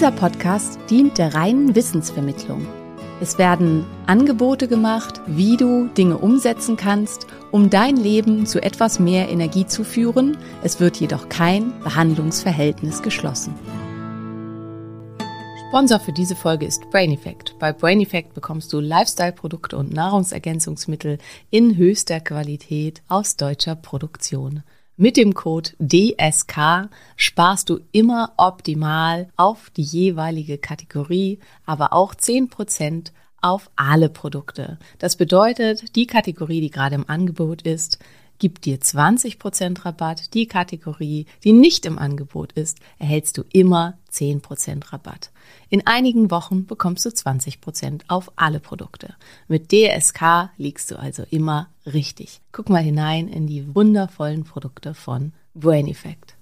Dieser Podcast dient der reinen Wissensvermittlung. Es werden Angebote gemacht, wie du Dinge umsetzen kannst, um dein Leben zu etwas mehr Energie zu führen. Es wird jedoch kein Behandlungsverhältnis geschlossen. Sponsor für diese Folge ist Brain Effect. Bei Brain Effect bekommst du Lifestyle-Produkte und Nahrungsergänzungsmittel in höchster Qualität aus deutscher Produktion. Mit dem Code DSK sparst du immer optimal auf die jeweilige Kategorie, aber auch 10% auf alle Produkte. Das bedeutet, die Kategorie, die gerade im Angebot ist, gibt dir 20% Rabatt. Die Kategorie, die nicht im Angebot ist, erhältst du immer 10% Rabatt. In einigen Wochen bekommst du 20% auf alle Produkte. Mit DSK liegst du also immer richtig. Guck mal hinein in die wundervollen Produkte von Brain Effect.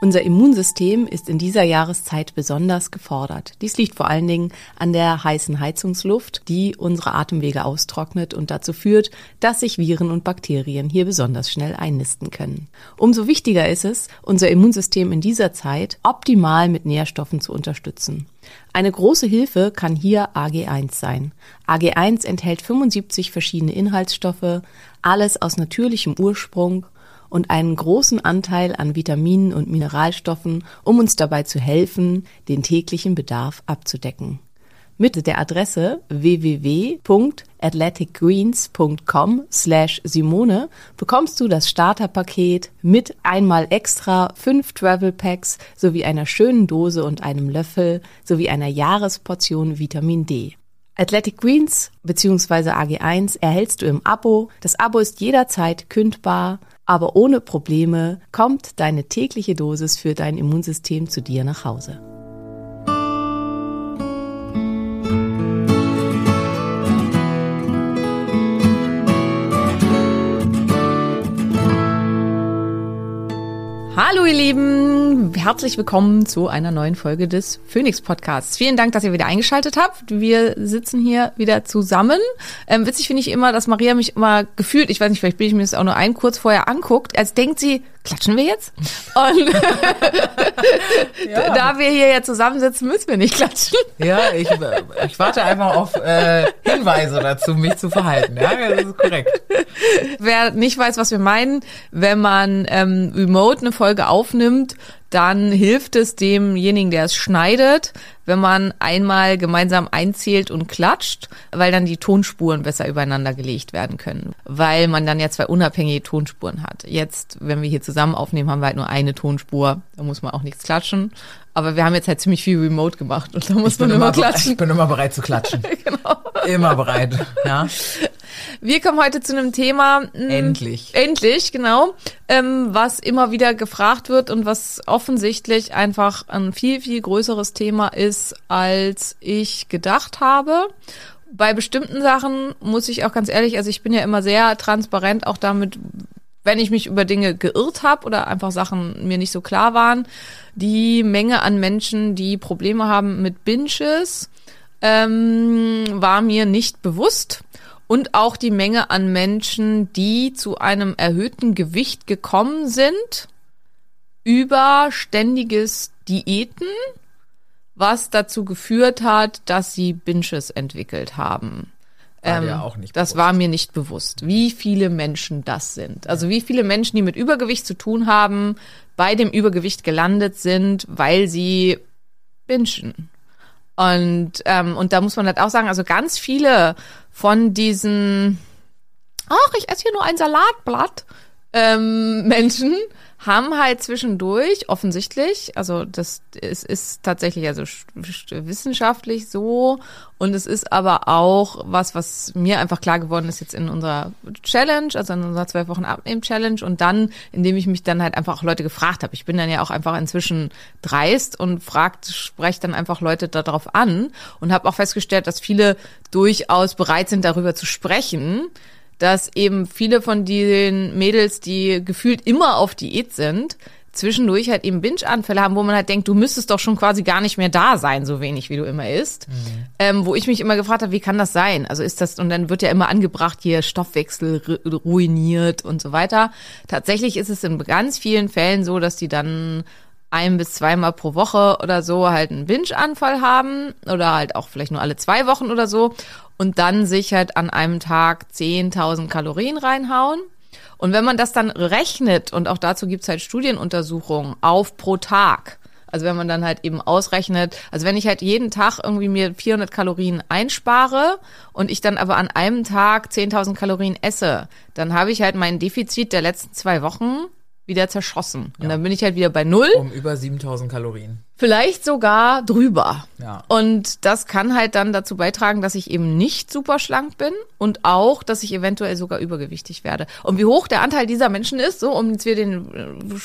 Unser Immunsystem ist in dieser Jahreszeit besonders gefordert. Dies liegt vor allen Dingen an der heißen Heizungsluft, die unsere Atemwege austrocknet und dazu führt, dass sich Viren und Bakterien hier besonders schnell einnisten können. Umso wichtiger ist es, unser Immunsystem in dieser Zeit optimal mit Nährstoffen zu unterstützen. Eine große Hilfe kann hier AG1 sein. AG1 enthält 75 verschiedene Inhaltsstoffe, alles aus natürlichem Ursprung und einen großen Anteil an Vitaminen und Mineralstoffen, um uns dabei zu helfen, den täglichen Bedarf abzudecken. Mit der Adresse www.athleticgreens.com slash Simone bekommst du das Starterpaket mit einmal extra fünf Travel Packs sowie einer schönen Dose und einem Löffel sowie einer Jahresportion Vitamin D. Athletic Greens bzw. AG1 erhältst du im Abo. Das Abo ist jederzeit kündbar aber ohne Probleme kommt deine tägliche Dosis für dein Immunsystem zu dir nach Hause. Hallo ihr Lieben, herzlich willkommen zu einer neuen Folge des Phoenix Podcasts. Vielen Dank, dass ihr wieder eingeschaltet habt. Wir sitzen hier wieder zusammen. Ähm, witzig finde ich immer, dass Maria mich immer gefühlt, ich weiß nicht, vielleicht bin ich mir das auch nur ein kurz vorher anguckt, als denkt sie, klatschen wir jetzt? Und ja. da wir hier ja zusammensitzen, müssen wir nicht klatschen. Ja, ich, ich warte einfach auf äh, Hinweise dazu, mich zu verhalten. Ja, das ist korrekt. Wer nicht weiß, was wir meinen, wenn man ähm, remote eine Folge aufnimmt, dann hilft es demjenigen, der es schneidet, wenn man einmal gemeinsam einzählt und klatscht, weil dann die Tonspuren besser übereinander gelegt werden können, weil man dann ja zwei unabhängige Tonspuren hat. Jetzt, wenn wir hier zusammen aufnehmen, haben wir halt nur eine Tonspur, da muss man auch nichts klatschen. Aber wir haben jetzt halt ziemlich viel Remote gemacht und da muss man immer, immer klatschen. Ich bin immer bereit zu klatschen. genau. Immer bereit, ja. Wir kommen heute zu einem Thema. Mh, endlich. Endlich, genau. Ähm, was immer wieder gefragt wird und was offensichtlich einfach ein viel, viel größeres Thema ist, als ich gedacht habe. Bei bestimmten Sachen muss ich auch ganz ehrlich, also ich bin ja immer sehr transparent auch damit, wenn ich mich über Dinge geirrt habe oder einfach Sachen mir nicht so klar waren. Die Menge an Menschen, die Probleme haben mit Binges, ähm, war mir nicht bewusst und auch die Menge an Menschen, die zu einem erhöhten Gewicht gekommen sind über ständiges Diäten, was dazu geführt hat, dass sie Binges entwickelt haben. War ähm, auch nicht das bewusst. war mir nicht bewusst, wie viele Menschen das sind. Also wie viele Menschen, die mit Übergewicht zu tun haben, bei dem Übergewicht gelandet sind, weil sie bingen. Und, ähm, und da muss man halt auch sagen, also ganz viele von diesen, ach, ich esse hier nur ein Salatblatt, ähm, Menschen haben halt zwischendurch offensichtlich, also das es ist tatsächlich also sch- sch- wissenschaftlich so. Und es ist aber auch was, was mir einfach klar geworden ist jetzt in unserer Challenge, also in unserer zwölf Wochen Abnehmen Challenge und dann, indem ich mich dann halt einfach auch Leute gefragt habe. Ich bin dann ja auch einfach inzwischen dreist und fragt, spreche dann einfach Leute darauf an. Und habe auch festgestellt, dass viele durchaus bereit sind, darüber zu sprechen dass eben viele von den Mädels, die gefühlt immer auf Diät sind, zwischendurch halt eben Binge-Anfälle haben, wo man halt denkt, du müsstest doch schon quasi gar nicht mehr da sein, so wenig wie du immer isst. Ähm, wo ich mich immer gefragt habe, wie kann das sein? Also ist das, und dann wird ja immer angebracht, hier Stoffwechsel ru- ruiniert und so weiter. Tatsächlich ist es in ganz vielen Fällen so, dass die dann ein bis zweimal pro Woche oder so halt einen Binge-Anfall haben oder halt auch vielleicht nur alle zwei Wochen oder so und dann sich halt an einem Tag 10.000 Kalorien reinhauen. Und wenn man das dann rechnet, und auch dazu gibt's halt Studienuntersuchungen auf pro Tag, also wenn man dann halt eben ausrechnet, also wenn ich halt jeden Tag irgendwie mir 400 Kalorien einspare und ich dann aber an einem Tag 10.000 Kalorien esse, dann habe ich halt mein Defizit der letzten zwei Wochen wieder zerschossen. Und dann bin ich halt wieder bei Null Um über 7000 Kalorien. vielleicht sogar drüber. Ja. Und das kann halt dann dazu beitragen, dass ich eben nicht super schlank bin und auch, dass ich eventuell sogar übergewichtig werde. Und wie hoch der Anteil dieser Menschen ist, so um jetzt wir den äh,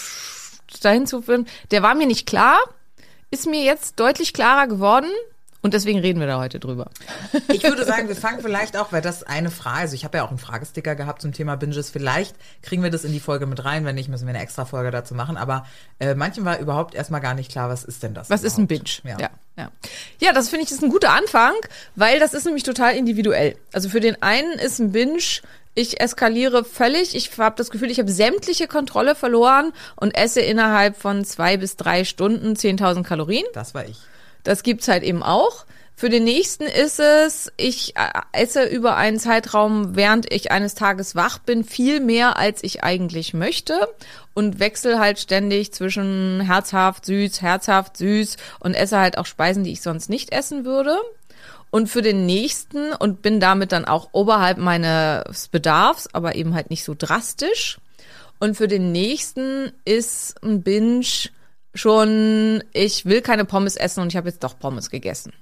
dahin zu führen, der war mir nicht klar, ist mir jetzt deutlich klarer geworden. Und deswegen reden wir da heute drüber. Ich würde sagen, wir fangen vielleicht auch, weil das eine Frage, also ich habe ja auch einen Fragesticker gehabt zum Thema Binges, vielleicht kriegen wir das in die Folge mit rein, wenn nicht, müssen wir eine extra Folge dazu machen, aber äh, manchen war überhaupt erstmal gar nicht klar, was ist denn das Was ist ein überhaupt? Binge? Ja. ja. Ja, das finde ich ist ein guter Anfang, weil das ist nämlich total individuell. Also für den einen ist ein Binge, ich eskaliere völlig, ich habe das Gefühl, ich habe sämtliche Kontrolle verloren und esse innerhalb von zwei bis drei Stunden 10.000 Kalorien. Das war ich. Das gibt's halt eben auch. Für den nächsten ist es, ich äh, esse über einen Zeitraum, während ich eines Tages wach bin, viel mehr, als ich eigentlich möchte und wechsle halt ständig zwischen herzhaft, süß, herzhaft, süß und esse halt auch Speisen, die ich sonst nicht essen würde. Und für den nächsten und bin damit dann auch oberhalb meines Bedarfs, aber eben halt nicht so drastisch. Und für den nächsten ist ein Binge schon, ich will keine Pommes essen und ich habe jetzt doch Pommes gegessen.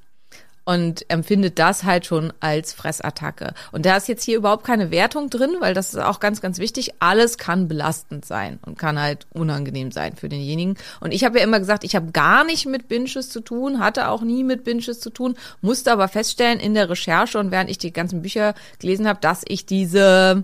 Und empfindet das halt schon als Fressattacke. Und da ist jetzt hier überhaupt keine Wertung drin, weil das ist auch ganz, ganz wichtig. Alles kann belastend sein und kann halt unangenehm sein für denjenigen. Und ich habe ja immer gesagt, ich habe gar nicht mit Binges zu tun, hatte auch nie mit Binges zu tun, musste aber feststellen in der Recherche und während ich die ganzen Bücher gelesen habe, dass ich diese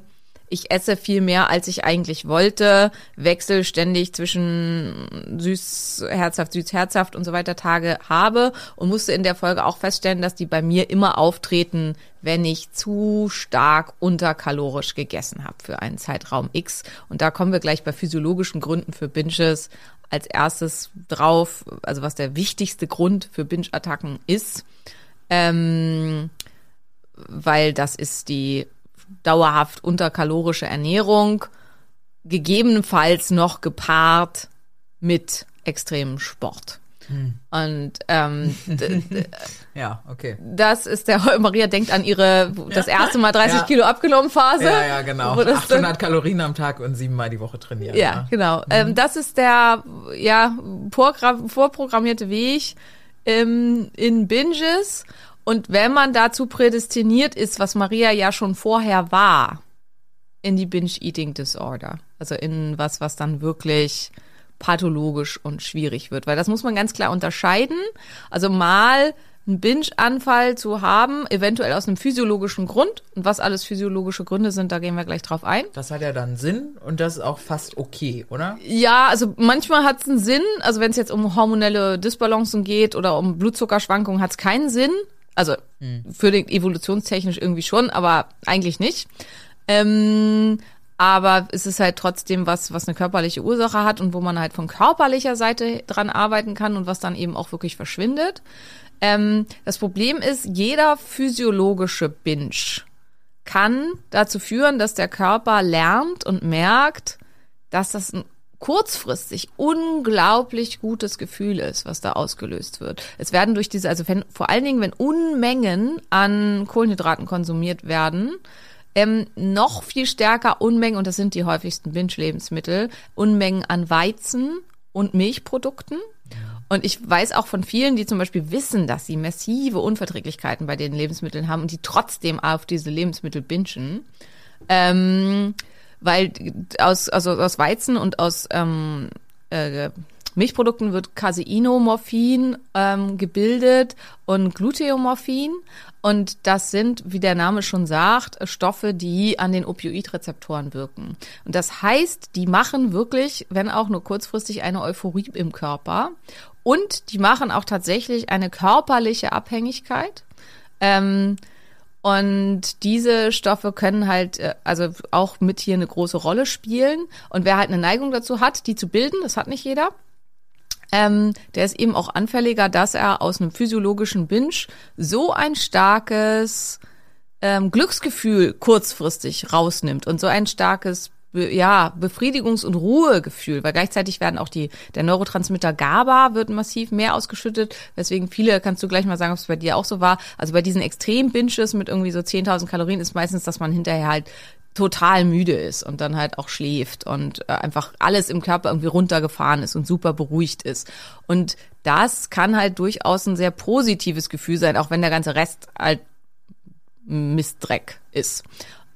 ich esse viel mehr, als ich eigentlich wollte, wechsel ständig zwischen süß, herzhaft, süß, herzhaft und so weiter Tage habe und musste in der Folge auch feststellen, dass die bei mir immer auftreten, wenn ich zu stark unterkalorisch gegessen habe für einen Zeitraum X. Und da kommen wir gleich bei physiologischen Gründen für Binges als erstes drauf, also was der wichtigste Grund für Binge-Attacken ist. Ähm, weil das ist die dauerhaft unterkalorische Ernährung, gegebenenfalls noch gepaart mit extremem Sport. Und ähm, d- Ja, okay. das ist der Maria denkt an ihre das erste Mal 30 Ja. Kilo abgenommen Phase. Ja, ja, genau. Wo das dann- 800 Kalorien am Tag und siebenmal die Woche trainieren. Ja, genau. Ähm, das ist der ja vorprogrammierte Weg ähm, in Binges. Und wenn man dazu prädestiniert ist, was Maria ja schon vorher war, in die Binge-Eating Disorder, also in was, was dann wirklich pathologisch und schwierig wird, weil das muss man ganz klar unterscheiden. Also mal einen Binge-Anfall zu haben, eventuell aus einem physiologischen Grund. Und was alles physiologische Gründe sind, da gehen wir gleich drauf ein. Das hat ja dann Sinn und das ist auch fast okay, oder? Ja, also manchmal hat es einen Sinn. Also wenn es jetzt um hormonelle Disbalancen geht oder um Blutzuckerschwankungen, hat es keinen Sinn. Also für den evolutionstechnisch irgendwie schon, aber eigentlich nicht. Ähm, aber es ist halt trotzdem was, was eine körperliche Ursache hat und wo man halt von körperlicher Seite dran arbeiten kann und was dann eben auch wirklich verschwindet. Ähm, das Problem ist, jeder physiologische Binge kann dazu führen, dass der Körper lernt und merkt, dass das ein kurzfristig unglaublich gutes Gefühl ist, was da ausgelöst wird. Es werden durch diese, also wenn, vor allen Dingen, wenn Unmengen an Kohlenhydraten konsumiert werden, Ähm, noch viel stärker Unmengen, und das sind die häufigsten Binge-Lebensmittel, Unmengen an Weizen und Milchprodukten. Und ich weiß auch von vielen, die zum Beispiel wissen, dass sie massive Unverträglichkeiten bei den Lebensmitteln haben und die trotzdem auf diese Lebensmittel bingen. Ähm, weil aus, also aus Weizen und aus ähm, äh, Milchprodukten wird Caseinomorphin ähm, gebildet und Gluteomorphin. Und das sind, wie der Name schon sagt, Stoffe, die an den Opioidrezeptoren wirken. Und das heißt, die machen wirklich, wenn auch nur kurzfristig, eine Euphorie im Körper. Und die machen auch tatsächlich eine körperliche Abhängigkeit. Ähm, und diese Stoffe können halt äh, also auch mit hier eine große Rolle spielen. Und wer halt eine Neigung dazu hat, die zu bilden, das hat nicht jeder, ähm, der ist eben auch anfälliger, dass er aus einem physiologischen Binge so ein starkes ähm, Glücksgefühl kurzfristig rausnimmt und so ein starkes ja, Befriedigungs- und Ruhegefühl, weil gleichzeitig werden auch die, der Neurotransmitter GABA wird massiv mehr ausgeschüttet, weswegen viele, kannst du gleich mal sagen, ob es bei dir auch so war, also bei diesen Extrem-Binges mit irgendwie so 10.000 Kalorien ist meistens, dass man hinterher halt total müde ist und dann halt auch schläft und äh, einfach alles im Körper irgendwie runtergefahren ist und super beruhigt ist. Und das kann halt durchaus ein sehr positives Gefühl sein, auch wenn der ganze Rest halt Mistdreck ist.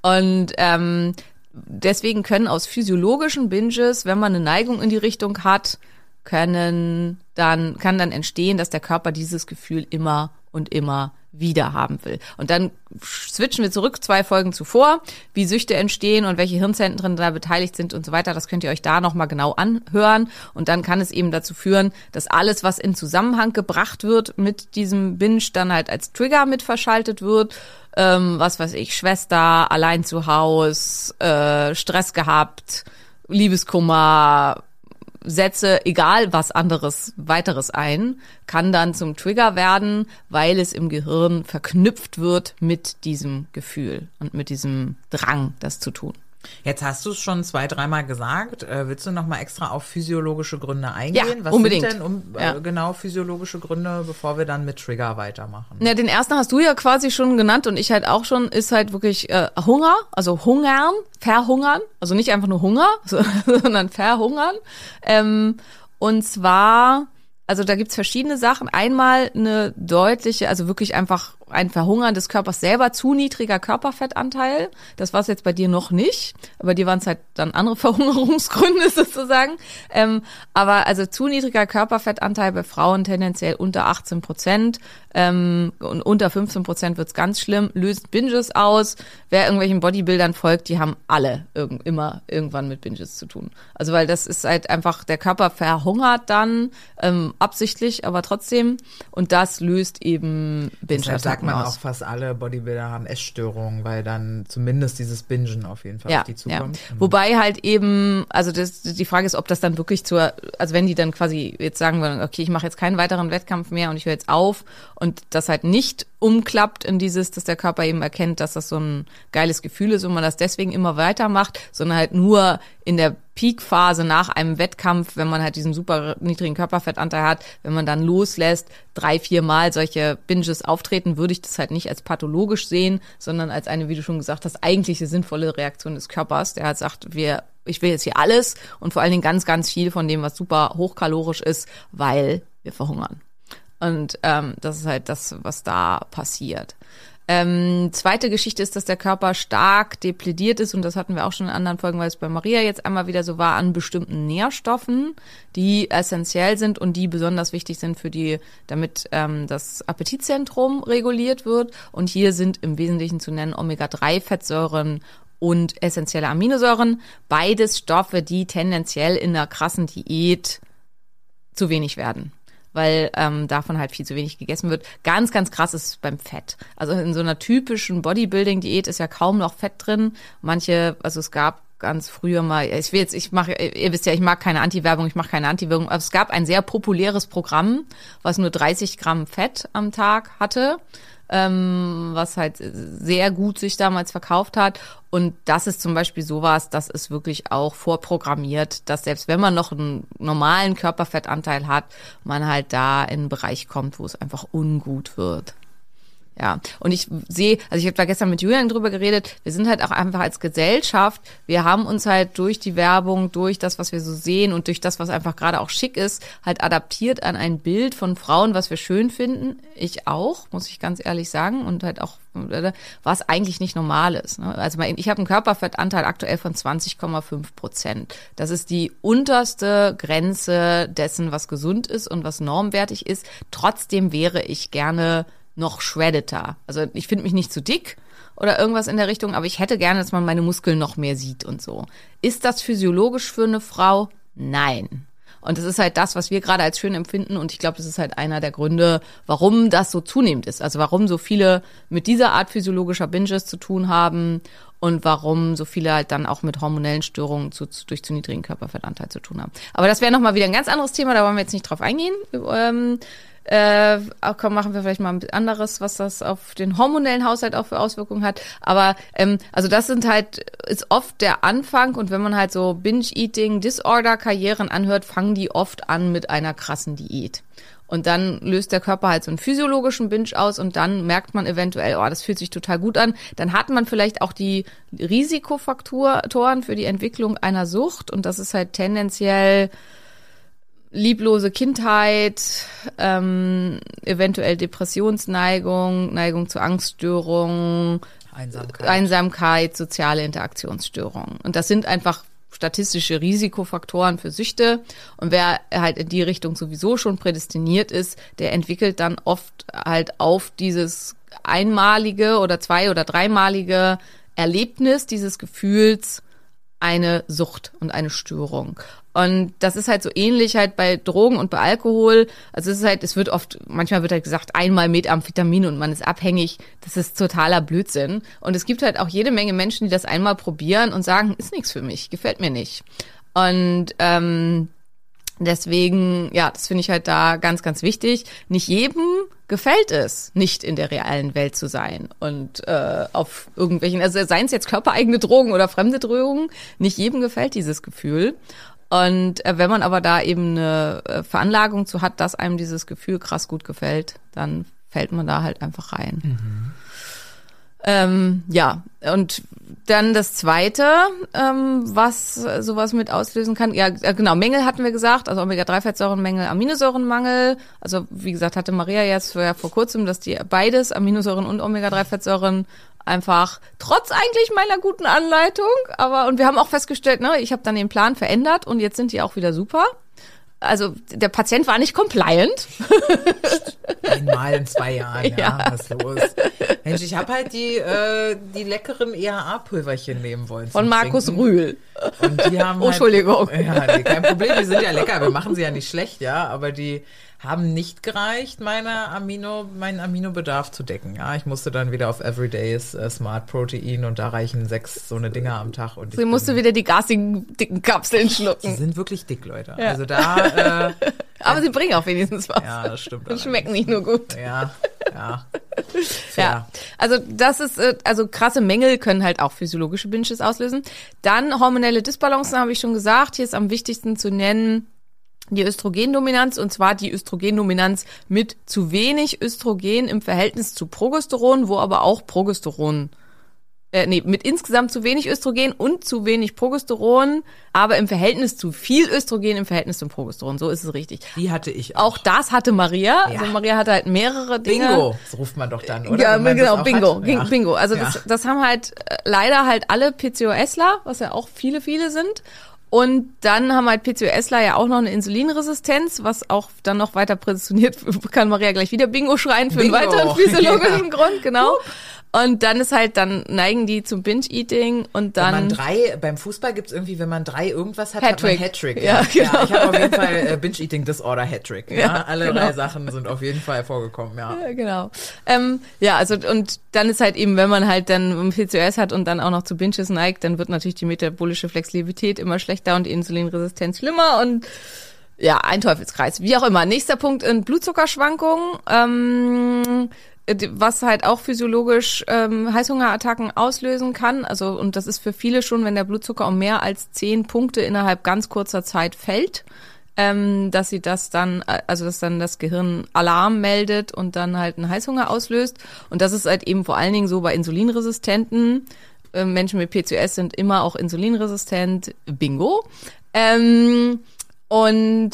Und ähm, deswegen können aus physiologischen Binges, wenn man eine Neigung in die Richtung hat, können dann, kann dann entstehen, dass der Körper dieses Gefühl immer und immer wieder haben will. Und dann switchen wir zurück zwei Folgen zuvor, wie Süchte entstehen und welche Hirnzentren da beteiligt sind und so weiter. Das könnt ihr euch da nochmal genau anhören. Und dann kann es eben dazu führen, dass alles, was in Zusammenhang gebracht wird mit diesem Binge, dann halt als Trigger mit verschaltet wird. Ähm, was weiß ich, Schwester, allein zu Haus, äh, Stress gehabt, Liebeskummer, setze egal was anderes weiteres ein, kann dann zum Trigger werden, weil es im Gehirn verknüpft wird mit diesem Gefühl und mit diesem Drang, das zu tun. Jetzt hast du es schon zwei, dreimal gesagt. Äh, willst du noch mal extra auf physiologische Gründe eingehen? Ja, Was unbedingt. sind denn um, Ja. äh, genau physiologische Gründe, bevor wir dann mit Trigger weitermachen? Ja, den ersten hast du ja quasi schon genannt und ich halt auch schon, ist halt wirklich äh, Hunger, also hungern, verhungern, also nicht einfach nur Hunger, so, sondern verhungern. Ähm, und zwar, also da gibt's verschiedene Sachen. Einmal eine deutliche, also wirklich einfach ein Verhungern des Körpers selber, zu niedriger Körperfettanteil. Das war es jetzt bei dir noch nicht. Bei dir waren es halt dann andere Verhungerungsgründe sozusagen. Ähm, aber also zu niedriger Körperfettanteil bei Frauen tendenziell unter 18 Prozent. Ähm, und unter 15 Prozent wird's ganz schlimm, löst Binges aus. Wer irgendwelchen Bodybuildern folgt, die haben alle irgend, immer irgendwann mit Binges zu tun. Also weil das ist halt einfach, der Körper verhungert dann, ähm, absichtlich, aber trotzdem. Und das löst eben Deshalb sagt man aus. auch, fast alle Bodybuilder haben Essstörungen, weil dann zumindest dieses Bingen auf jeden Fall Ja, auf die ja. zukommt. Wobei halt eben, also das, die Frage ist, ob das dann wirklich zur, also wenn die dann quasi jetzt sagen würden, okay, ich mache jetzt keinen weiteren Wettkampf mehr und ich höre jetzt auf und das halt nicht umklappt in dieses, dass der Körper eben erkennt, dass das so ein geiles Gefühl ist und man das deswegen immer weitermacht, sondern halt nur in der Peakphase nach einem Wettkampf, wenn man halt diesen super niedrigen Körperfettanteil hat, wenn man dann loslässt, drei, vier Mal solche Binges auftreten, würde ich das halt nicht als pathologisch sehen, sondern als eine, wie du schon gesagt hast, eigentliche sinnvolle Reaktion des Körpers, der halt sagt, wir, ich will jetzt hier alles und vor allen Dingen ganz, ganz viel von dem, was super hochkalorisch ist, weil wir verhungern. Und ähm, das ist halt das, was da passiert. Ähm, zweite Geschichte ist, dass der Körper stark deplediert ist und das hatten wir auch schon in anderen Folgen, weil es bei Maria jetzt einmal wieder so war, an bestimmten Nährstoffen, die essentiell sind und die besonders wichtig sind für die, damit ähm, das Appetitzentrum reguliert wird. Und hier sind im Wesentlichen zu nennen Omega-3-Fettsäuren und essentielle Aminosäuren, beides Stoffe, die tendenziell in einer krassen Diät zu wenig werden weil ähm, davon halt viel zu wenig gegessen wird. Ganz, ganz krass ist es beim Fett. Also in so einer typischen Bodybuilding-Diät ist ja kaum noch Fett drin. Manche, also es gab ganz früher mal, ich will jetzt, ich mache, ihr wisst ja, ich mag keine Anti-Werbung, ich mache keine Anti-Werbung, aber es gab ein sehr populäres Programm, was nur 30 Gramm Fett am Tag hatte ähm, was halt sehr gut sich damals verkauft hat. Und das ist zum Beispiel sowas, das ist wirklich auch vorprogrammiert, dass selbst wenn man noch einen normalen Körperfettanteil hat, man halt da in einen Bereich kommt, wo es einfach ungut wird. Ja, und ich sehe, also ich habe da gestern mit Julian drüber geredet, wir sind halt auch einfach als Gesellschaft, wir haben uns halt durch die Werbung, durch das, was wir so sehen und durch das, was einfach gerade auch schick ist, halt adaptiert an ein Bild von Frauen, was wir schön finden. Ich auch, muss ich ganz ehrlich sagen, und halt auch, was eigentlich nicht normal ist. Ne? Also ich habe einen Körperfettanteil aktuell von 20,5 Prozent. Das ist die unterste Grenze dessen, was gesund ist und was normwertig ist. Trotzdem wäre ich gerne noch shreddeter. Also ich finde mich nicht zu dick oder irgendwas in der Richtung, aber ich hätte gerne, dass man meine Muskeln noch mehr sieht und so. Ist das physiologisch für eine Frau? Nein. Und das ist halt das, was wir gerade als schön empfinden. Und ich glaube, das ist halt einer der Gründe, warum das so zunehmend ist. Also warum so viele mit dieser Art physiologischer Binges zu tun haben und warum so viele halt dann auch mit hormonellen Störungen zu, zu, durch zu niedrigen Körperfettanteil zu tun haben. Aber das wäre nochmal wieder ein ganz anderes Thema, da wollen wir jetzt nicht drauf eingehen. Ähm, äh, komm, machen wir vielleicht mal ein anderes, was das auf den hormonellen Haushalt auch für Auswirkungen hat. Aber ähm, also das sind halt ist oft der Anfang und wenn man halt so Binge-Eating, Disorder-Karrieren anhört, fangen die oft an mit einer krassen Diät. Und dann löst der Körper halt so einen physiologischen Binge aus und dann merkt man eventuell, oh, das fühlt sich total gut an. Dann hat man vielleicht auch die Risikofaktoren für die Entwicklung einer Sucht und das ist halt tendenziell lieblose Kindheit, ähm, eventuell Depressionsneigung, Neigung zu Angststörungen, Einsamkeit. Einsamkeit, soziale Interaktionsstörungen. Und das sind einfach statistische Risikofaktoren für Süchte. Und wer halt in die Richtung sowieso schon prädestiniert ist, der entwickelt dann oft halt auf dieses einmalige oder zwei- oder dreimalige Erlebnis dieses Gefühls eine Sucht und eine Störung. Und das ist halt so ähnlich halt bei Drogen und bei Alkohol. Also es ist halt, es wird oft, manchmal wird halt gesagt, einmal Methamphetamin und man ist abhängig. Das ist totaler Blödsinn. Und es gibt halt auch jede Menge Menschen, die das einmal probieren und sagen, ist nichts für mich, gefällt mir nicht. Und ähm, deswegen, ja, das finde ich halt da ganz, ganz wichtig. Nicht jedem gefällt es, nicht in der realen Welt zu sein und äh, auf irgendwelchen, also seien es jetzt körpereigene Drogen oder fremde Drogen, nicht jedem gefällt dieses Gefühl. Und äh, wenn man aber da eben eine äh, Veranlagung zu hat, dass einem dieses Gefühl krass gut gefällt, dann fällt man da halt einfach rein. Mhm. Ähm, ja, und dann das zweite, ähm, was sowas mit auslösen kann, ja äh, genau, Mängel hatten wir gesagt, also Omega-3-Fettsäurenmängel, Aminosäurenmangel. Also wie gesagt, hatte Maria jetzt ja, vor kurzem, dass die beides, Aminosäuren und Omega-3-Fettsäuren, einfach trotz eigentlich meiner guten Anleitung, aber und wir haben auch festgestellt, ne, ich habe dann den Plan verändert und jetzt sind die auch wieder super. Also der Patient war nicht compliant. Einmal in zwei Jahren, ja, Ja. was los? Mensch, ich habe halt die, äh, die leckeren EAA-Pulverchen nehmen wollen. Von Markus Trinken. Rühl. Und die haben Oh, halt, Entschuldigung. Ja, nee, kein Problem, die sind ja lecker. Wir machen sie ja nicht schlecht, ja, aber die haben nicht gereicht, meine Amino, meinen Aminobedarf zu decken. Ja, ich musste dann wieder auf Everydays äh, Smart Protein und da reichen sechs so eine Dinger am Tag. Und Sie musste wieder die gasigen, dicken Kapseln die schlucken. sind wirklich dick, Leute. Ja. Also da, äh, Aber sie bringen auch wenigstens was. ja, das stimmt. Und schmecken nicht nur gut. Ja, ja. Ja, also das ist, äh, also krasse Mängel können halt auch physiologische Binges auslösen. Dann hormonelle Disbalancen habe ich schon gesagt. Hier ist am wichtigsten zu nennen die Östrogendominanz und zwar die Östrogendominanz mit zu wenig Östrogen im Verhältnis zu Progesteron, wo aber auch Progesteron äh, nee, mit insgesamt zu wenig Östrogen und zu wenig Progesteron, aber im Verhältnis zu viel Östrogen im Verhältnis zum Progesteron. So ist es richtig. Die hatte ich auch. Auch das hatte Maria. Ja. Also Maria hatte halt mehrere Dinge. Bingo, das ruft man doch dann, oder? Ja, genau, Bingo, Ja. Bingo. Also Ja. das, das haben halt äh, leider halt alle PCOSler, was ja auch viele, viele sind. Und dann haben halt PCOSler ja auch noch eine Insulinresistenz, was auch dann noch weiter prädestiniert, kann Maria gleich wieder Bingo schreien für Bingo. einen weiteren physiologischen Ja. Grund, genau. Und dann ist halt, dann neigen die zum Binge-Eating und Wenn man dann, drei, beim Fußball gibt's irgendwie, wenn man drei irgendwas hat, hat Hattrick. man Hattrick. Ja, genau. ich habe auf jeden Fall äh, Binge-Eating Disorder Hattrick. Ja, Ja, alle genau. drei Sachen sind auf jeden Fall vorgekommen, ja. Ja, genau. Ähm, ja, also und dann ist halt eben, wenn man halt dann PCOS hat und dann auch noch zu Binges neigt, dann wird natürlich die metabolische Flexibilität immer schlechter und die Insulinresistenz schlimmer und ja, ein Teufelskreis. Wie auch immer. Nächster Punkt in Blutzuckerschwankungen. Ähm, was halt auch physiologisch ähm, Heißhungerattacken auslösen kann. Also, und das ist für viele schon, wenn der Blutzucker um mehr als zehn Punkte innerhalb ganz kurzer Zeit fällt. ähm, dass sie das dann, äh, also dass dann das Gehirn Alarm meldet und dann halt einen Heißhunger auslöst. Und das ist halt eben vor allen Dingen so bei Insulinresistenten. Äh, Menschen mit PCOS sind immer auch insulinresistent. Bingo. Ähm, und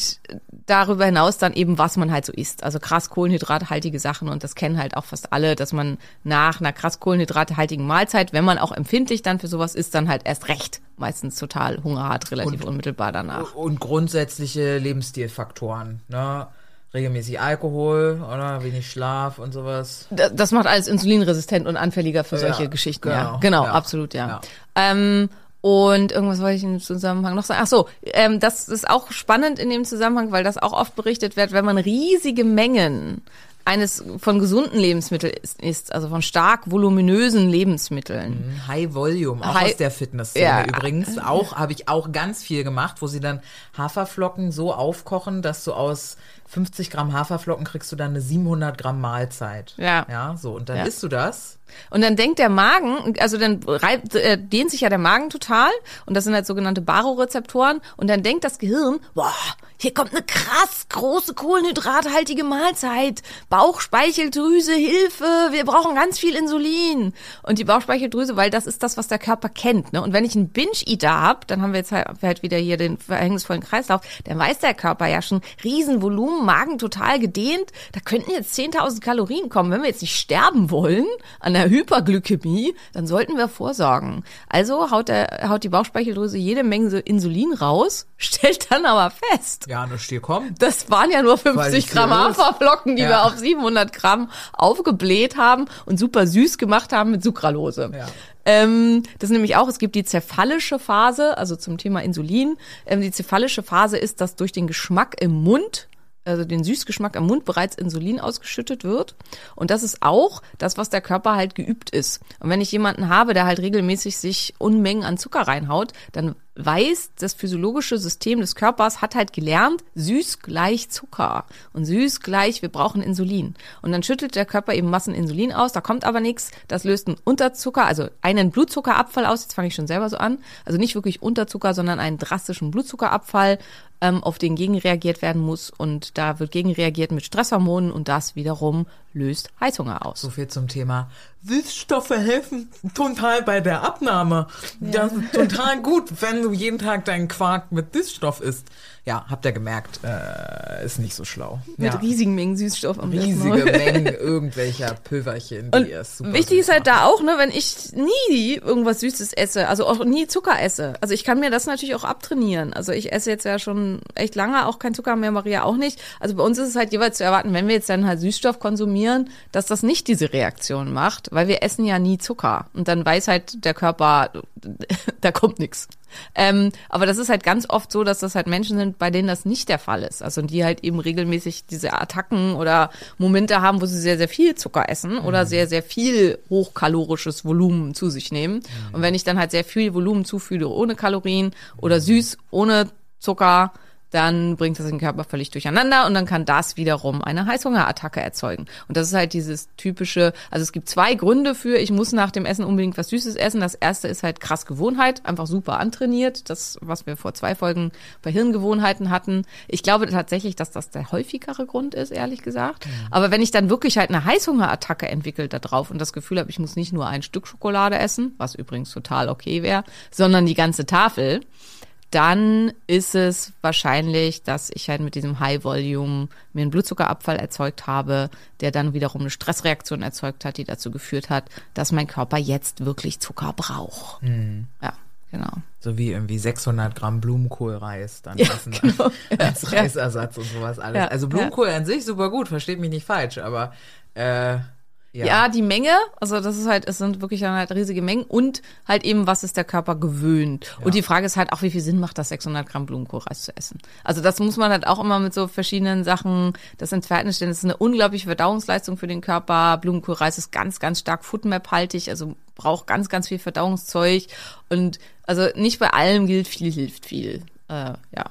darüber hinaus dann eben, was man halt so isst. Also krass kohlenhydrathaltige Sachen und das kennen halt auch fast alle, dass man nach einer krass kohlenhydrathaltigen Mahlzeit, wenn man auch empfindlich dann für sowas ist, dann halt erst recht meistens total Hunger hat, relativ Und- unmittelbar danach. Und grundsätzliche Lebensstilfaktoren, ne? Regelmäßig Alkohol oder wenig Schlaf und sowas. Da- Das macht alles insulinresistent und anfälliger für solche Ja, Geschichten. genau, ja, genau, ja, absolut, ja. ja. Ähm, und irgendwas wollte ich in dem Zusammenhang noch sagen. Ach so, ähm, das ist auch spannend in dem Zusammenhang, weil das auch oft berichtet wird, wenn man riesige Mengen eines von gesunden Lebensmitteln isst, also von stark voluminösen Lebensmitteln. High Volume, auch High- aus der Fitnessszene Ja. übrigens. Auch habe ich auch ganz viel gemacht, wo sie dann Haferflocken so aufkochen, dass du aus 50 Gramm Haferflocken kriegst du dann eine 700 Gramm Mahlzeit. Ja. Ja, so. Und dann Ja. isst du das. Und dann denkt der Magen, also dann reibt, äh, dehnt sich ja der Magen total und das sind halt sogenannte Barorezeptoren und dann denkt das Gehirn, boah, hier kommt eine krass große kohlenhydrathaltige Mahlzeit, Bauchspeicheldrüse, Hilfe, wir brauchen ganz viel Insulin. Und die Bauchspeicheldrüse, weil das ist das, was der Körper kennt. Ne? Und wenn ich einen Binge-Eater hab, dann haben wir jetzt halt, halt wieder hier den verhängnisvollen Kreislauf, dann weiß der Körper ja schon, Riesenvolumen, Magen total gedehnt, da könnten jetzt 10.000 Kalorien kommen. Wenn wir jetzt nicht sterben wollen an der Hyperglykämie, dann sollten wir vorsorgen. Also haut, der, haut die Bauchspeicheldrüse jede Menge Insulin raus, stellt dann aber fest, Ja, eine Stier kommt. das waren ja nur 50 nicht Gramm. Haferflocken, die Ja. wir auf 700 Gramm aufgebläht haben und super süß gemacht haben mit Sucralose. Ja. Ähm, das ist nämlich auch, es gibt die cephallische Phase, also zum Thema Insulin. Ähm, die cephallische Phase ist, dass durch den Geschmack im Mund also den Süßgeschmack im Mund bereits Insulin ausgeschüttet wird. Und das ist auch das, was der Körper halt geübt ist. Und wenn ich jemanden habe, der halt regelmäßig sich Unmengen an Zucker reinhaut, dann weiß, das physiologische System des Körpers hat halt gelernt, süß gleich Zucker. Und süß gleich, wir brauchen Insulin. Und dann schüttet der Körper eben Massen Insulin aus, da kommt aber nichts. Das löst einen Unterzucker, also einen Blutzuckerabfall aus. Jetzt fange ich schon selber so an. Also nicht wirklich Unterzucker, sondern einen drastischen Blutzuckerabfall ähm, auf den gegenreagiert werden muss. Und da wird gegenreagiert mit Stresshormonen und das wiederum löst Heißhunger aus. So viel zum Thema. Süßstoffe helfen total bei der Abnahme. Das ist total gut, wenn du jeden Tag deinen Quark mit Süßstoff isst. Ja, habt ihr gemerkt, äh, ist nicht so schlau. Mit ja. riesigen Mengen Süßstoff am riesige. Mengen irgendwelcher Pülverchen, die Und es super wichtig ist halt da auch, ne, wenn ich nie irgendwas Süßes esse, also auch nie Zucker esse. Also ich kann mir das natürlich auch abtrainieren. Also ich esse jetzt ja schon echt lange auch kein Zucker mehr, Maria auch nicht. Also bei uns ist es halt jeweils zu erwarten, wenn wir jetzt dann halt Süßstoff konsumieren, dass das nicht diese Reaktion macht, weil wir essen ja nie Zucker. Und dann weiß halt der Körper, da kommt nichts. Ähm, aber das ist halt ganz oft so, dass das halt Menschen sind, bei denen das nicht der Fall ist. Also die halt eben regelmäßig diese Attacken oder Momente haben, wo sie sehr, sehr viel Zucker essen oder sehr, sehr viel hochkalorisches Volumen zu sich nehmen. Und wenn ich dann halt sehr viel Volumen zufüge ohne Kalorien oder süß ohne Zucker, dann bringt das den Körper völlig durcheinander und dann kann das wiederum eine Heißhungerattacke erzeugen. Und das ist halt dieses typische, also es gibt zwei Gründe für, ich muss nach dem Essen unbedingt was Süßes essen. Das erste ist halt krass Gewohnheit, einfach super antrainiert, das, was wir vor zwei Folgen bei Hirngewohnheiten hatten. Ich glaube tatsächlich, dass das der häufigere Grund ist, ehrlich gesagt. Aber wenn ich dann wirklich halt eine Heißhungerattacke entwickelt da drauf und das Gefühl habe, ich muss nicht nur ein Stück Schokolade essen, was übrigens total okay wäre, sondern die ganze Tafel, dann ist es wahrscheinlich, dass ich halt mit diesem High Volume mir einen Blutzuckerabfall erzeugt habe, der dann wiederum eine Stressreaktion erzeugt hat, die dazu geführt hat, dass mein Körper jetzt wirklich Zucker braucht. Ja, genau. So wie irgendwie 600 Gramm Blumenkohlreis dann essen genau. als Reisersatz und sowas alles. Ja, also Blumenkohl an sich super gut, versteht mich nicht falsch, aber äh, ja. Ja. die Menge, also das ist halt, es sind wirklich dann halt riesige Mengen und halt eben, was ist der Körper gewöhnt. Und die Frage ist halt auch, wie viel Sinn macht das, 600 Gramm Blumenkohlreis zu essen? Also das muss man halt auch immer mit so verschiedenen Sachen das ins Verhältnis stellen. Das ist eine unglaubliche Verdauungsleistung für den Körper. Blumenkohlreis ist ganz, ganz stark Foodmap-haltig, also braucht ganz, ganz viel Verdauungszeug. Und also nicht bei allem gilt, viel hilft viel. Äh, ja.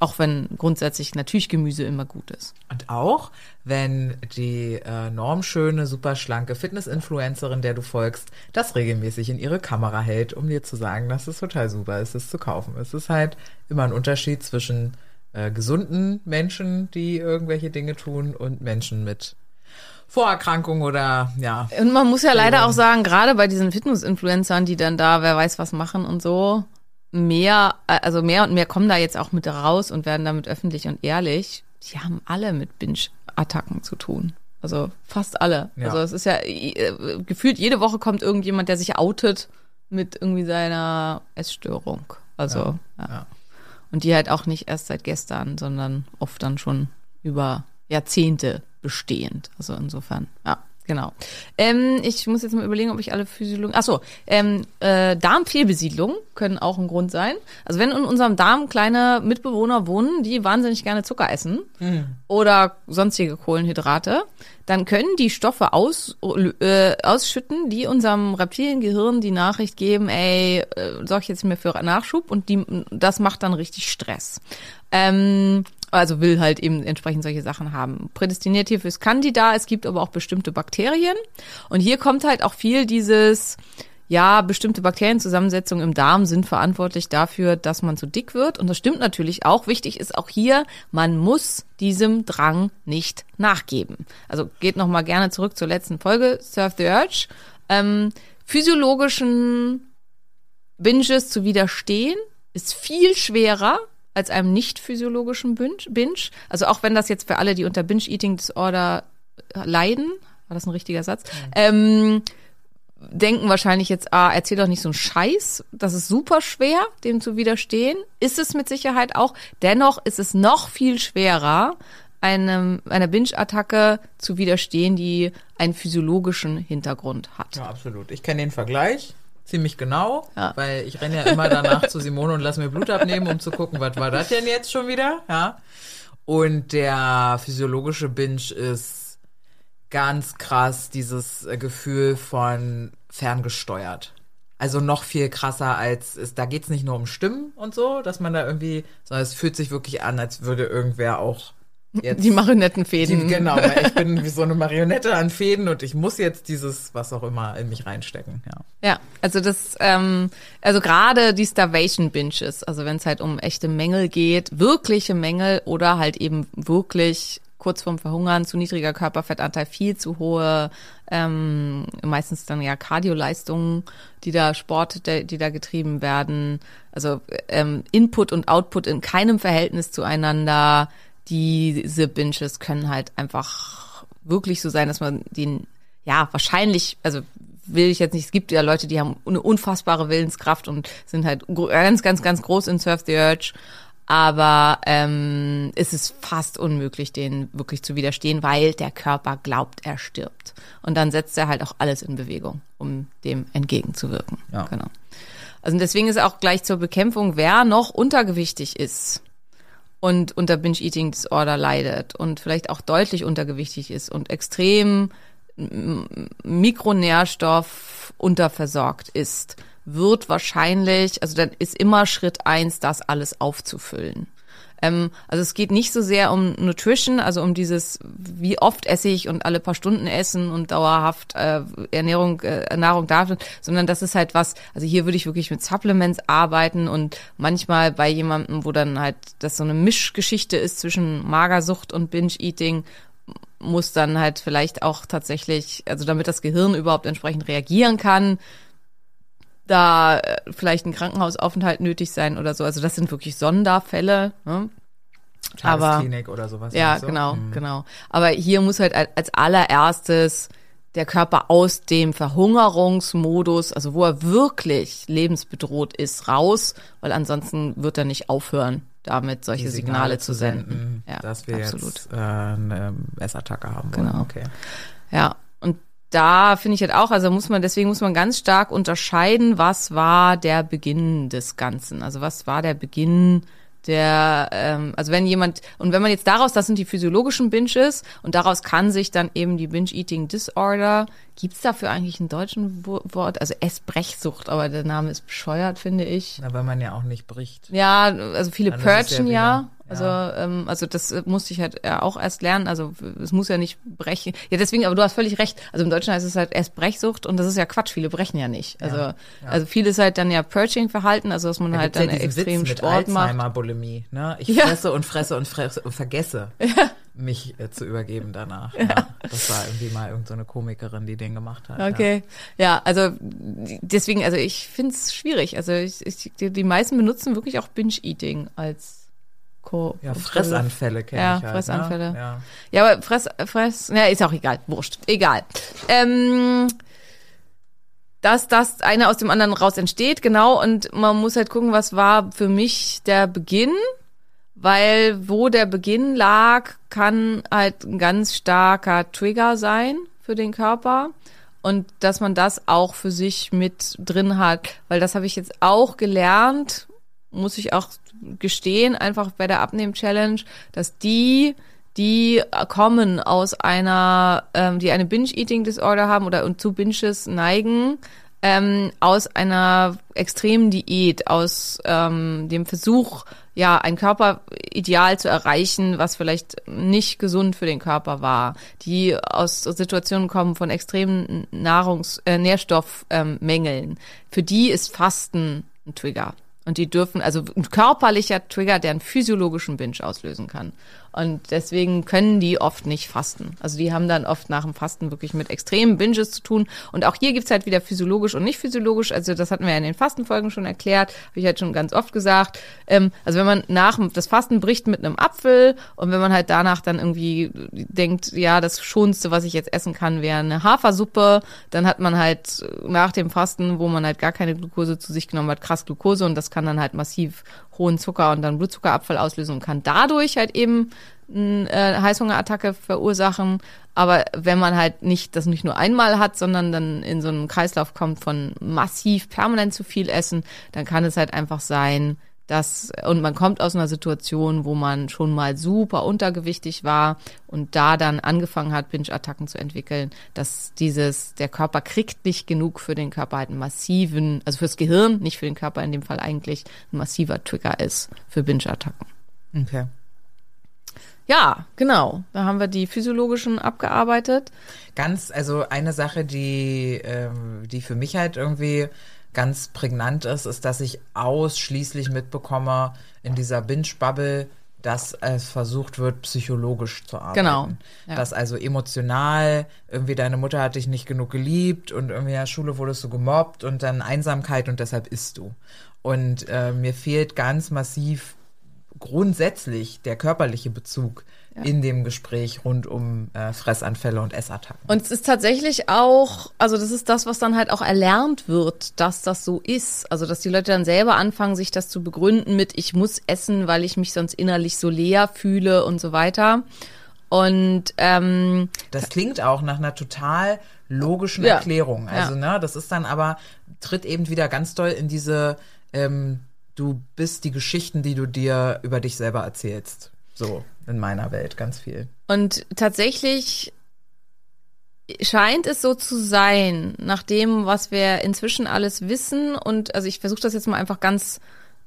Auch wenn grundsätzlich natürlich Gemüse immer gut ist. Und auch, wenn die äh, normschöne, super schlanke Fitness-Influencerin, der du folgst, das regelmäßig in ihre Kamera hält, um dir zu sagen, dass es total super ist, es zu kaufen. Es ist halt immer ein Unterschied zwischen äh, gesunden Menschen, die irgendwelche Dinge tun und Menschen mit Vorerkrankungen oder ja. Und man muss ja leider auch sagen, gerade bei diesen Fitness-Influencern, die dann da, wer weiß was machen und so, mehr, äh, also mehr und mehr kommen da jetzt auch mit raus und werden damit öffentlich und ehrlich. Die haben alle mit Binge-Attacken zu tun. Also fast alle. Ja. Also es ist ja äh, gefühlt jede Woche kommt irgendjemand, der sich outet mit irgendwie seiner Essstörung. Also ja. ja. Und die halt auch nicht erst seit gestern, sondern oft dann schon über Jahrzehnte bestehend. Also insofern, ja, genau. Ähm, ich muss jetzt mal überlegen, ob ich alle Physiologen. Achso, ähm, äh, Darmfehlbesiedlungen können auch ein Grund sein. Also wenn in unserem Darm kleine Mitbewohner wohnen, die wahnsinnig gerne Zucker essen oder sonstige Kohlenhydrate, dann können die Stoffe aus, äh, ausschütten, die unserem Reptiliengehirn die Nachricht geben, ey, äh, sorg jetzt mir für Nachschub und die, das macht dann richtig Stress. Ähm, also will halt eben entsprechend solche Sachen haben. Prädestiniert hierfür ist Candida, es gibt aber auch bestimmte Bakterien. Und hier kommt halt auch viel dieses, ja, bestimmte Bakterienzusammensetzungen im Darm sind verantwortlich dafür, dass man zu dick wird. Und das stimmt natürlich auch. Wichtig ist auch hier, man muss diesem Drang nicht nachgeben. Also geht noch mal gerne zurück zur letzten Folge, Surf the Urge. Ähm, physiologischen Binges zu widerstehen ist viel schwerer als einem nicht physiologischen Binge. Also auch wenn das jetzt für alle, die unter Binge-Eating Disorder leiden, war das ein richtiger Satz, ähm, denken wahrscheinlich jetzt, ah, erzähl doch nicht so einen Scheiß. Das ist super schwer, dem zu widerstehen. Ist es mit Sicherheit auch. Dennoch ist es noch viel schwerer, einem, einer Binge-Attacke zu widerstehen, die einen physiologischen Hintergrund hat. Ja, absolut. Ich kenne den Vergleich ziemlich genau, Ja. weil ich renne ja immer danach zu Simone und lass mir Blut abnehmen, um zu gucken, was war das denn jetzt schon wieder? Ja. Und der physiologische Binge ist ganz krass dieses äh, Gefühl von ferngesteuert. Also noch viel krasser als es, da geht's nicht nur um Stimmen und so, dass man da irgendwie, sondern es fühlt sich wirklich an, als würde irgendwer auch jetzt Die Marionettenfäden. die, genau, weil ich bin wie so eine Marionette an Fäden und ich muss jetzt dieses, was auch immer, in mich reinstecken. Ja. Ja, also das, ähm, also gerade die Starvation Binges, also wenn es halt um echte Mängel geht, wirkliche Mängel oder halt eben wirklich kurz vorm Verhungern, zu niedriger Körperfettanteil, viel zu hohe, ähm, meistens dann ja Kardioleistungen, die da Sport, der, die da getrieben werden, also ähm, Input und Output in keinem Verhältnis zueinander. Diese Binges können halt einfach wirklich so sein, dass man den ja, wahrscheinlich, also will ich jetzt nicht, es gibt ja Leute, die haben eine unfassbare Willenskraft und sind halt ganz, ganz, ganz groß in Surf the Urge. Aber ähm, es ist fast unmöglich, denen wirklich zu widerstehen, weil der Körper glaubt, er stirbt. Und dann setzt er halt auch alles in Bewegung, um dem entgegenzuwirken. Ja. Genau. Also deswegen ist auch gleich zur Bekämpfung, wer noch untergewichtig ist und unter Binge-Eating Disorder leidet und vielleicht auch deutlich untergewichtig ist und extrem Mikronährstoff unterversorgt ist, wird wahrscheinlich, also dann ist immer Schritt eins, das alles aufzufüllen. Ähm, also es geht nicht so sehr um Nutrition, also um dieses, wie oft esse ich und alle paar Stunden essen und dauerhaft äh, Ernährung, äh, Nahrung da, sondern das ist halt was, also hier würde ich wirklich mit Supplements arbeiten und manchmal bei jemandem, wo dann halt das so eine Mischgeschichte ist zwischen Magersucht und Binge-Eating, muss dann halt vielleicht auch tatsächlich, also damit das Gehirn überhaupt entsprechend reagieren kann, da äh, vielleicht ein Krankenhausaufenthalt nötig sein oder so. Also das sind wirklich Sonderfälle. Ne? Aber Tagesklinik oder sowas. ja, du? genau, Mhm. genau. Aber hier muss halt al- als allererstes der Körper aus dem Verhungerungsmodus, also wo er wirklich lebensbedroht ist, raus, weil ansonsten wird er nicht aufhören, damit solche Die Signale, zu senden. Ja, dass wir absolut. jetzt äh, eine Essattacke haben wollen. Genau. Okay. Ja, da finde ich halt auch, also muss man, deswegen muss man ganz stark unterscheiden, was war der Beginn des Ganzen? Also was war der Beginn der, ähm, also wenn jemand, und wenn man jetzt daraus, das sind die physiologischen Binges, und daraus kann sich dann eben die Binge-Eating Disorder, gibt's dafür eigentlich einen deutschen Wo- Wort? Also Essbrechsucht, aber der Name ist bescheuert, finde ich. Na, weil man ja auch nicht bricht. Ja, also viele es ja purgen ja, Also, ähm, also das äh, musste ich halt ja auch erst lernen. Also es muss ja nicht brechen. Ja, deswegen, aber du hast völlig recht. Also im Deutschen heißt es halt erst Brechsucht und das ist ja Quatsch. Viele brechen ja nicht. Also, ja. also viel ist halt dann ja Purging-Verhalten, also dass man Da halt dann ja extrem Witz mit Sport macht. Ne? Ich Ja. fresse und fresse und fresse und vergesse, mich äh, zu übergeben danach. Ja. Das war irgendwie mal irgendeine so eine Komikerin, die den gemacht hat. Okay, ja, also deswegen, also ich finde es schwierig. Also ich, ich, die, die meisten benutzen wirklich auch Binge-Eating als Co Ja, Fressanfälle kenne Ja, ich halt. Fressanfälle. Ne? Ja. Ja, aber Fress, Fress, ja, ist auch egal, wurscht, egal. Ähm, dass das eine aus dem anderen raus entsteht, genau, und man muss halt gucken, was war für mich der Beginn, weil wo der Beginn lag, kann halt ein ganz starker Trigger sein für den Körper und dass man das auch für sich mit drin hat, weil das habe ich jetzt auch gelernt, muss ich auch gestehen, einfach bei der Abnehmen-Challenge, dass die, die kommen aus einer, ähm, die eine Binge-Eating-Disorder haben oder und zu Binges neigen, ähm, aus einer extremen Diät, aus ähm, dem Versuch, ja, ein Körperideal zu erreichen, was vielleicht nicht gesund für den Körper war, die aus Situationen kommen von extremen Nahrungs-, äh, Nährstoffmängeln. Ähm. Für die ist Fasten ein Trigger. Und die dürfen, also ein körperlicher Trigger, der einen physiologischen Binge auslösen kann. Und deswegen können die oft nicht fasten. Also die haben dann oft nach dem Fasten wirklich mit extremen Binges zu tun. Und auch hier gibt's halt wieder physiologisch und nicht physiologisch. Also das hatten wir ja in den Fastenfolgen schon erklärt, habe ich halt schon ganz oft gesagt. Ähm, also wenn man nach dem- das Fasten bricht mit einem Apfel und wenn man halt danach dann irgendwie denkt, ja, das Schonste, was ich jetzt essen kann, wäre eine Hafersuppe, dann hat man halt nach dem Fasten, wo man halt gar keine Glucose zu sich genommen hat, krass Glucose und das kann dann halt massiv hohen Zucker und dann Blutzuckerabfall auslösen und kann dadurch halt eben eine äh, Heißhungerattacke verursachen. Aber wenn man halt nicht das nicht nur einmal hat, sondern dann in so einen Kreislauf kommt von massiv permanent zu viel essen, dann kann es halt einfach sein, dass und man kommt aus einer Situation, wo man schon mal super untergewichtig war und da dann angefangen hat, Binge-Attacken zu entwickeln, dass dieses der Körper kriegt nicht genug für den Körper halt einen massiven, also fürs Gehirn, nicht für den Körper in dem Fall eigentlich ein massiver Trigger ist für Binge-Attacken. Okay. Ja, genau. Da haben wir die physiologischen abgearbeitet. Ganz, also eine Sache, die, ähm, die für mich halt irgendwie ganz prägnant ist, ist, dass ich ausschließlich mitbekomme in dieser Binge-Bubble, dass es versucht wird, psychologisch zu arbeiten. Genau, ja. Dass also emotional irgendwie deine Mutter hat dich nicht genug geliebt und irgendwie in der Schule wurdest du gemobbt und dann Einsamkeit und deshalb isst du. Und äh, mir fehlt ganz massiv grundsätzlich der körperliche Bezug in dem Gespräch rund um äh, Fressanfälle und Essattacken. Und es ist tatsächlich auch, also das ist das, was dann halt auch erlernt wird, dass das so ist. Also dass die Leute dann selber anfangen, sich das zu begründen mit, ich muss essen, weil ich mich sonst innerlich so leer fühle und so weiter. Und ähm, Das klingt auch nach einer total logischen Ja. Erklärung. Also, ne, das ist dann aber, tritt eben wieder ganz doll in diese, ähm, du bist die Geschichten, die du dir über dich selber erzählst. So, in meiner Welt ganz viel. Und tatsächlich scheint es so zu sein, nach dem, was wir inzwischen alles wissen. Und also ich versuche das jetzt mal einfach ganz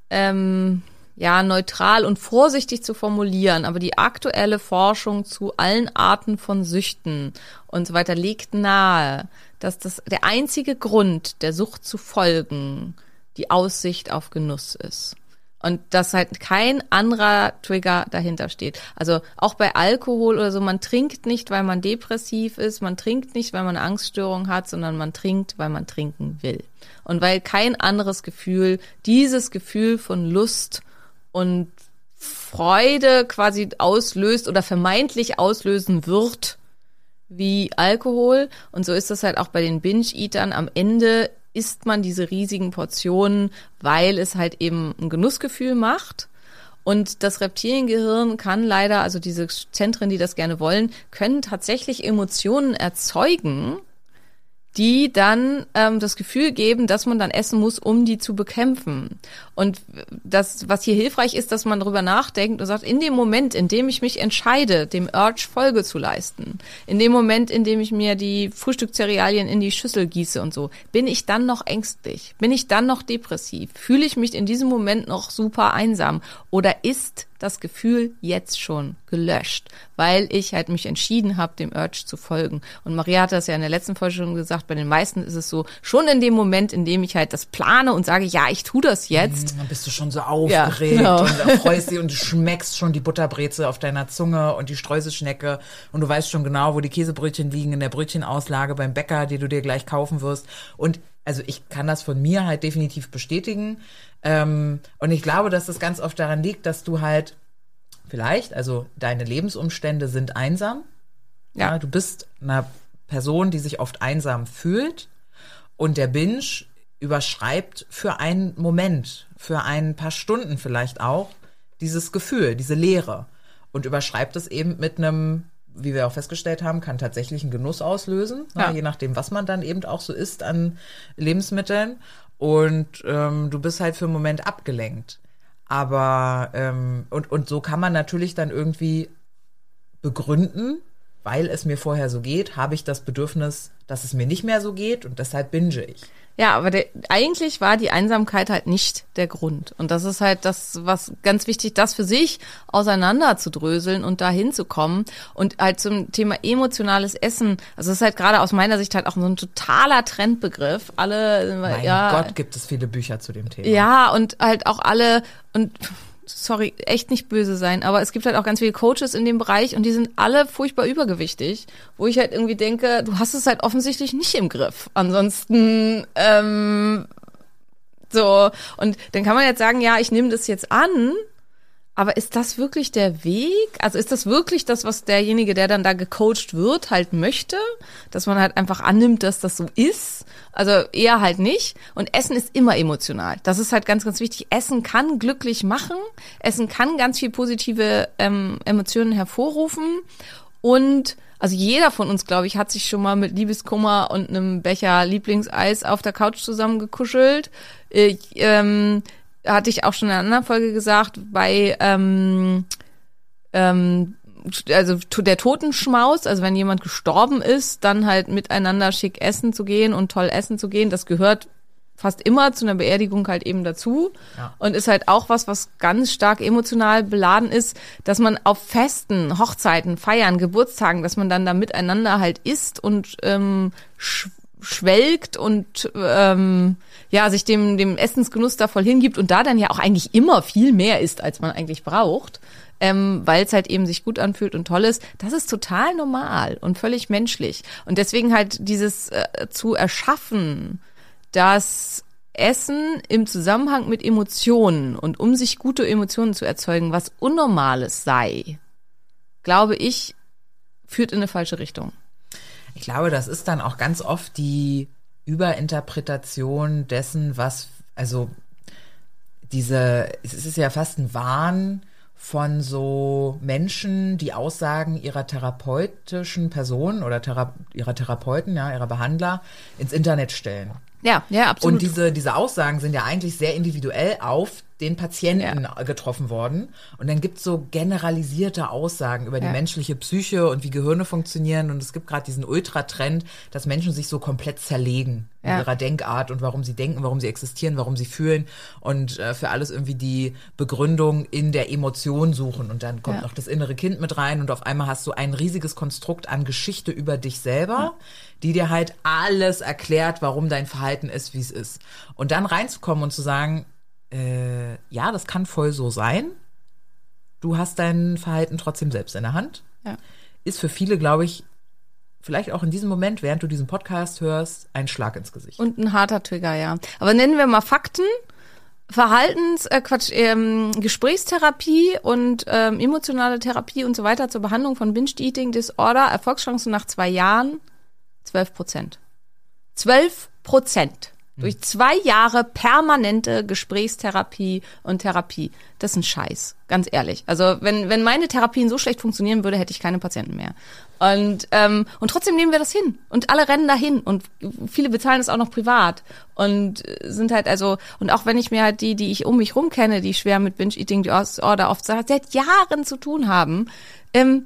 ähm, ja neutral und vorsichtig zu formulieren. Aber die aktuelle Forschung zu allen Arten von Süchten und so weiter legt nahe, dass das der einzige Grund, der Sucht zu folgen, die Aussicht auf Genuss ist. Und dass halt kein anderer Trigger dahinter steht. Also auch bei Alkohol oder so, man trinkt nicht, weil man depressiv ist, man trinkt nicht, weil man eine Angststörung hat, sondern man trinkt, weil man trinken will. Und weil kein anderes Gefühl dieses Gefühl von Lust und Freude quasi auslöst oder vermeintlich auslösen wird wie Alkohol. Und so ist das halt auch bei den Binge-Eatern. Am Ende isst man diese riesigen Portionen, weil es halt eben ein Genussgefühl macht. Und das Reptiliengehirn kann leider, also diese Zentren, die das gerne wollen, können tatsächlich Emotionen erzeugen, die dann ähm, das Gefühl geben, dass man dann essen muss, um die zu bekämpfen. Und das, was hier hilfreich ist, dass man darüber nachdenkt und sagt, in dem Moment, in dem ich mich entscheide, dem Urge Folge zu leisten, in dem Moment, in dem ich mir die Frühstückszerealien in die Schüssel gieße und so, bin ich dann noch ängstlich? Bin ich dann noch depressiv? Fühle ich mich in diesem Moment noch super einsam? Oder ist das Gefühl jetzt schon gelöscht, weil ich halt mich entschieden habe, dem Urge zu folgen. Und Maria hat das ja in der letzten Folge schon gesagt, bei den meisten ist es so, schon in dem Moment, in dem ich halt das plane und sage, ja, ich tu das jetzt, Dann bist du schon so aufgeregt genau. und freust dich und du schmeckst schon die Butterbreze auf deiner Zunge und die Streuselschnecke und du weißt schon genau, wo die Käsebrötchen liegen in der Brötchenauslage beim Bäcker, die du dir gleich kaufen wirst. Und also ich kann das von mir halt definitiv bestätigen. Ähm, und ich glaube, dass das ganz oft daran liegt, dass du halt vielleicht, also deine Lebensumstände sind einsam. Ja. Ja, du bist eine Person, die sich oft einsam fühlt und der Binge überschreibt für einen Moment, für ein paar Stunden vielleicht auch dieses Gefühl, diese Leere und überschreibt es eben mit einem, wie wir auch festgestellt haben, kann tatsächlich einen Genuss auslösen, Ja. ne, je nachdem, was man dann eben auch so isst an Lebensmitteln und ähm, du bist halt für einen Moment abgelenkt. Aber ähm, und, und so kann man natürlich dann irgendwie begründen, weil es mir vorher so geht, habe ich das Bedürfnis, dass es mir nicht mehr so geht und deshalb binge ich. Ja, aber der, eigentlich war die Einsamkeit halt nicht der Grund. Und das ist halt das, was ganz wichtig, das für sich auseinander zu dröseln und da hinzukommen. Und halt zum Thema emotionales Essen. Also das ist halt gerade aus meiner Sicht halt auch so ein totaler Trendbegriff. Alle, Mein ja, Gott, gibt es viele Bücher zu dem Thema. ja, und halt auch alle, und sorry, echt nicht böse sein, aber es gibt halt auch ganz viele Coaches in dem Bereich und die sind alle furchtbar übergewichtig, wo ich halt irgendwie denke, du hast es halt offensichtlich nicht im Griff. Ansonsten, ähm, so, und dann kann man jetzt sagen, ja, ich nehme das jetzt an, aber ist das wirklich der Weg? Also ist das wirklich das, was derjenige, der dann da gecoacht wird, halt möchte? Dass man halt einfach annimmt, dass das so ist? Also eher halt nicht. Und Essen ist immer emotional. Das ist halt ganz, ganz wichtig. Essen kann glücklich machen. Essen kann ganz viel positive ähm, Emotionen hervorrufen. Und also jeder von uns, glaube ich, hat sich schon mal mit Liebeskummer und einem Becher Lieblingseis auf der Couch zusammengekuschelt. Ich, ähm, hatte ich auch schon in einer anderen Folge gesagt, bei ähm, ähm, also der Totenschmaus, also wenn jemand gestorben ist, dann halt miteinander schick essen zu gehen und toll essen zu gehen, das gehört fast immer zu einer Beerdigung halt eben dazu Ja. und ist halt auch was, was ganz stark emotional beladen ist, dass man auf Festen, Hochzeiten, Feiern, Geburtstagen, dass man dann da miteinander halt isst und ähm, schwelgt und ähm, ja sich dem dem Essensgenuss da voll hingibt und da dann ja auch eigentlich immer viel mehr isst, als man eigentlich braucht, ähm, weil es halt eben sich gut anfühlt und toll ist. Das ist total normal und völlig menschlich und deswegen halt dieses äh, zu erschaffen, dass Essen im Zusammenhang mit Emotionen und um sich gute Emotionen zu erzeugen, was Unnormales sei, glaube ich, führt in eine falsche Richtung. Ich glaube, das ist dann auch ganz oft die Überinterpretation dessen, was, also diese, es ist ja fast ein Wahn von so Menschen, die Aussagen ihrer therapeutischen Person oder Thera ihrer Therapeuten, ja, ihrer Behandler ins Internet stellen. Ja, ja, absolut. Und diese, diese Aussagen sind ja eigentlich sehr individuell auf den Patienten getroffen worden. Und dann gibt's so generalisierte Aussagen über die Ja. menschliche Psyche und wie Gehirne funktionieren. Und es gibt gerade diesen Ultratrend, dass Menschen sich so komplett zerlegen in Ja. ihrer Denkart und warum sie denken, warum sie existieren, warum sie fühlen und äh, für alles irgendwie die Begründung in der Emotion suchen. Und dann kommt Ja. noch das innere Kind mit rein und auf einmal hast du ein riesiges Konstrukt an Geschichte über dich selber, die dir halt alles erklärt, warum dein Verhalten ist, wie es ist. Und dann reinzukommen und zu sagen, äh, ja, das kann voll so sein. Du hast dein Verhalten trotzdem selbst in der Hand. Ja. Ist für viele, glaube ich, vielleicht auch in diesem Moment, während du diesen Podcast hörst, ein Schlag ins Gesicht. Und ein harter Trigger, ja. Aber nennen wir mal Fakten. Verhaltens, äh, Quatsch, ähm, Gesprächstherapie und ähm, emotionale Therapie und so weiter zur Behandlung von Binge-Eating Disorder, Erfolgschancen nach zwei Jahren, 12 Prozent. 12 Prozent. Durch zwei Jahre permanente Gesprächstherapie und Therapie. Das ist ein Scheiß, ganz ehrlich. Also wenn, wenn meine Therapien so schlecht funktionieren würde, hätte ich keine Patienten mehr. Und, ähm, und trotzdem nehmen wir das hin. Und alle rennen dahin. Und viele bezahlen es auch noch privat. Und sind halt also, und auch wenn ich mir halt die, die ich um mich rum kenne, die schwer mit Binge-Eating Disorder oft seit Jahren zu tun haben, ähm,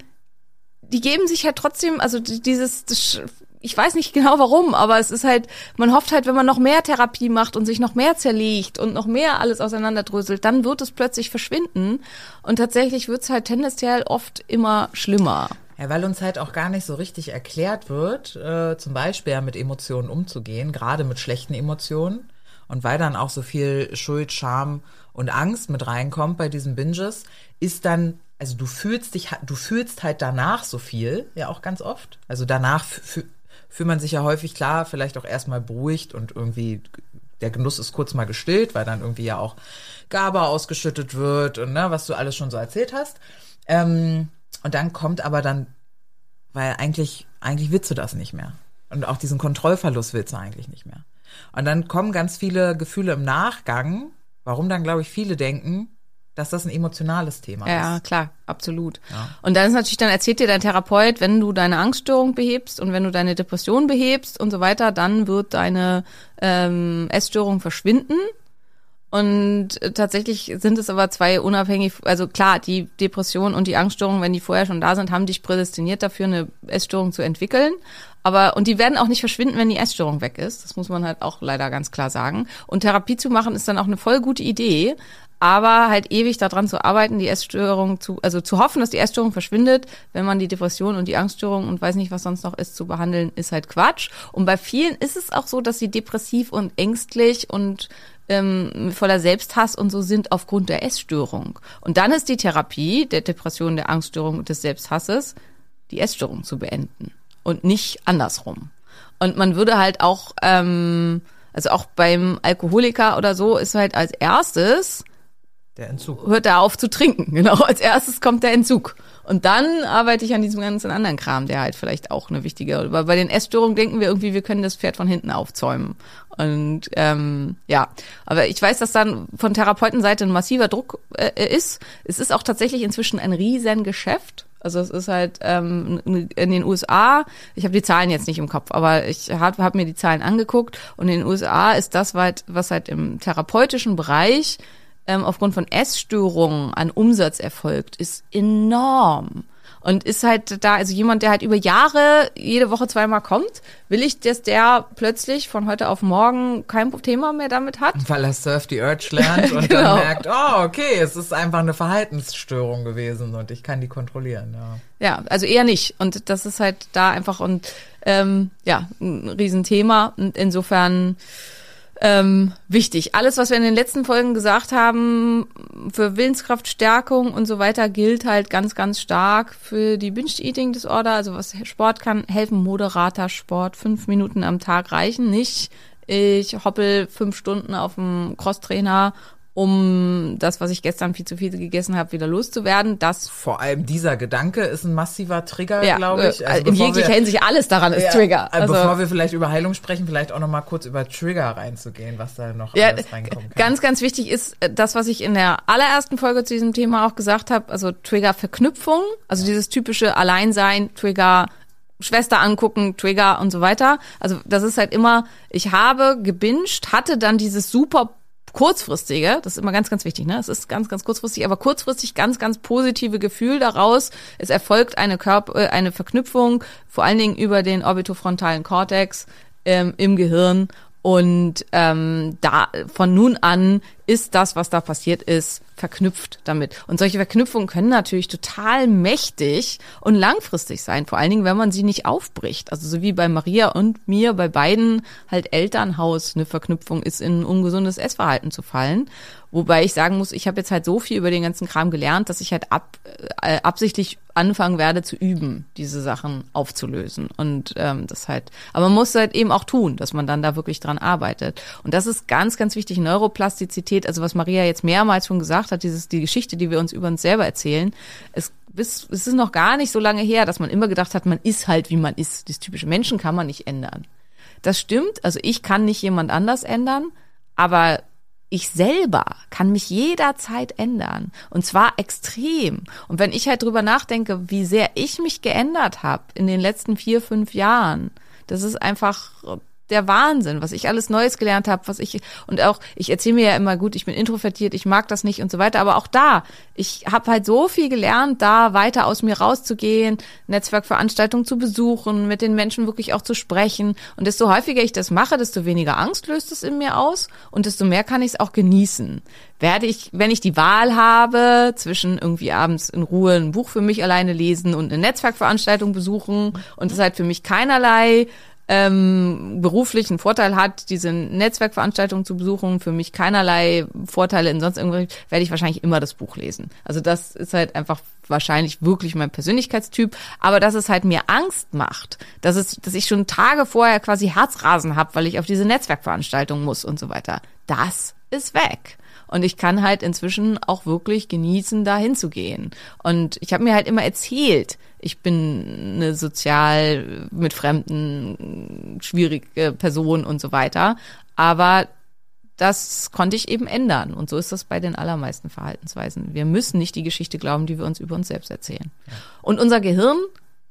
die geben sich halt trotzdem, also die- dieses, das, ich weiß nicht genau warum, aber es ist halt, man hofft halt, wenn man noch mehr Therapie macht und sich noch mehr zerlegt und noch mehr alles auseinanderdröselt, dann wird es plötzlich verschwinden. Und tatsächlich wird es halt tendenziell oft immer schlimmer. Ja, weil uns halt auch gar nicht so richtig erklärt wird, äh, zum Beispiel ja mit Emotionen umzugehen, gerade mit schlechten Emotionen. Und weil dann auch so viel Schuld, Scham und Angst mit reinkommt bei diesen Binges, ist dann, also du fühlst dich, du fühlst halt danach so viel, ja auch ganz oft. Also danach fühlt man sich ja häufig klar, vielleicht auch erstmal beruhigt und irgendwie der Genuss ist kurz mal gestillt, weil dann irgendwie ja auch GABA ausgeschüttet wird und ne, was du alles schon so erzählt hast. Ähm, und dann kommt aber dann, weil eigentlich, eigentlich willst du das nicht mehr. Und auch diesen Kontrollverlust willst du eigentlich nicht mehr. Und dann kommen ganz viele Gefühle im Nachgang, warum dann, glaube ich, viele denken, dass das ein emotionales Thema Ja, ist. klar, absolut. Und dann ist natürlich, dann erzählt dir dein Therapeut, wenn du deine Angststörung behebst und wenn du deine Depression behebst und so weiter, dann wird deine ähm, Essstörung verschwinden. Und äh, tatsächlich sind es aber zwei unabhängig, also klar, die Depression und die Angststörung, wenn die vorher schon da sind, haben dich prädestiniert dafür, eine Essstörung zu entwickeln. Aber, und die werden auch nicht verschwinden, wenn die Essstörung weg ist. Das muss man halt auch leider ganz klar sagen. Und Therapie zu machen ist dann auch eine voll gute Idee. Aber halt ewig daran zu arbeiten, die Essstörung zu, also zu hoffen, dass die Essstörung verschwindet, wenn man die Depression und die Angststörung und weiß nicht, was sonst noch ist, zu behandeln, ist halt Quatsch. Und bei vielen ist es auch so, dass sie depressiv und ängstlich und ähm, voller Selbsthass und so sind aufgrund der Essstörung. Und dann ist die Therapie der Depression, der Angststörung und des Selbsthasses, die Essstörung zu beenden und nicht andersrum. Und man würde halt auch, ähm, also auch beim Alkoholiker oder so, ist halt als erstes Der Entzug. hört er auf zu trinken. Genau, als erstes kommt der Entzug. Und dann arbeite ich an diesem ganzen anderen Kram, der halt vielleicht auch eine wichtige, weil bei den Essstörungen denken wir irgendwie, wir können das Pferd von hinten aufzäumen. Und ähm, ja, aber ich weiß, dass dann von Therapeutenseite ein massiver Druck äh, ist. Es ist auch tatsächlich inzwischen ein riesen Geschäft. Also es ist halt ähm, in den USA, ich habe die Zahlen jetzt nicht im Kopf, aber ich habe hab mir die Zahlen angeguckt und in den USA ist das, was halt im therapeutischen Bereich ähm, aufgrund von Essstörungen an Umsatz erfolgt, ist enorm. Und ist halt da, also jemand, der halt über Jahre jede Woche zweimal kommt, will ich, dass der plötzlich von heute auf morgen kein Thema mehr damit hat? Weil er Surf the Urge lernt und Genau. dann merkt, oh, okay, es ist einfach eine Verhaltensstörung gewesen und ich kann die kontrollieren. Ja. Ja, also eher nicht. Und das ist halt da einfach und ähm, ja, ein Riesenthema. Und insofern ähm, wichtig. Alles, was wir in den letzten Folgen gesagt haben, für Willenskraftstärkung und so weiter, gilt halt ganz, ganz stark für die Binge-Eating-Disorder. Also was Sport kann helfen, moderater Sport, fünf Minuten am Tag reichen nicht. Ich hoppel fünf Stunden auf dem Crosstrainer, um das, was ich gestern viel zu viel gegessen habe, wieder loszuwerden. Das Vor allem dieser Gedanke ist ein massiver Trigger, ja, glaube ich. äh, in bevor jeglicher wir- Hinsicht alles daran ist Ja, Trigger. äh, Also, bevor wir vielleicht über Heilung sprechen, vielleicht auch noch mal kurz über Trigger reinzugehen, was da noch ja, alles reinkommen kann. ganz, ganz wichtig ist äh, das, was ich in der allerersten Folge zu diesem Thema auch gesagt habe, also Trigger-Verknüpfung, also dieses typische Alleinsein, Trigger, Schwester angucken, Trigger und so weiter. Also das ist halt immer, ich habe gebinged, hatte dann dieses super kurzfristige, das ist immer ganz, ganz wichtig, ne? Es ist ganz, ganz kurzfristig, aber kurzfristig ganz, ganz positive Gefühl daraus. Es erfolgt eine Körper, äh, eine Verknüpfung, vor allen Dingen über den orbitofrontalen Kortex ähm, im Gehirn. Und ähm, da von nun an ist das, was da passiert ist, verknüpft damit. Und solche Verknüpfungen können natürlich total mächtig und langfristig sein, vor allen Dingen, wenn man sie nicht aufbricht. Also so wie bei Maria und mir, bei beiden halt Elternhaus eine Verknüpfung ist, in ein ungesundes Essverhalten zu fallen. Wobei ich sagen muss, ich habe jetzt halt so viel über den ganzen Kram gelernt, dass ich halt ab, äh, absichtlich anfangen werde zu üben, diese Sachen aufzulösen. Und ähm, das halt, aber man muss halt eben auch tun, dass man dann da wirklich dran arbeitet. Und das ist ganz, ganz wichtig, Neuroplastizität, also was Maria jetzt mehrmals schon gesagt hat, dieses, die Geschichte, die wir uns über uns selber erzählen. Es, bis, es ist noch gar nicht so lange her, dass man immer gedacht hat, man ist halt, wie man ist. Das typische Menschen kann man nicht ändern. Das stimmt, also ich kann nicht jemand anders ändern, aber ich selber kann mich jederzeit ändern. Und zwar extrem. Und wenn ich halt drüber nachdenke, wie sehr ich mich geändert habe in den letzten vier, fünf Jahren, das ist einfach, der Wahnsinn, was ich alles Neues gelernt habe, was ich und auch ich erzähle mir ja immer gut, ich bin introvertiert, ich mag das nicht und so weiter, aber auch da, ich habe halt so viel gelernt, da weiter aus mir rauszugehen, Netzwerkveranstaltungen zu besuchen, mit den Menschen wirklich auch zu sprechen und desto häufiger ich das mache, desto weniger Angst löst es in mir aus und desto mehr kann ich es auch genießen. Werde ich, wenn ich die Wahl habe, zwischen irgendwie abends in Ruhe ein Buch für mich alleine lesen und eine Netzwerkveranstaltung besuchen und es halt für mich keinerlei ähm, beruflichen Vorteil hat, diese Netzwerkveranstaltung zu besuchen, für mich keinerlei Vorteile in sonst irgendwie, werde ich wahrscheinlich immer das Buch lesen. Also das ist halt einfach wahrscheinlich wirklich mein Persönlichkeitstyp, aber dass es halt mir Angst macht, dass es, dass ich schon Tage vorher quasi Herzrasen habe, weil ich auf diese Netzwerkveranstaltung muss und so weiter. Das ist weg. Und ich kann halt inzwischen auch wirklich genießen, da hinzugehen. Und ich habe mir halt immer erzählt, ich bin eine sozial mit Fremden schwierige Person und so weiter. Aber das konnte ich eben ändern. Und so ist das bei den allermeisten Verhaltensweisen. Wir müssen nicht die Geschichte glauben, die wir uns über uns selbst erzählen. Und unser Gehirn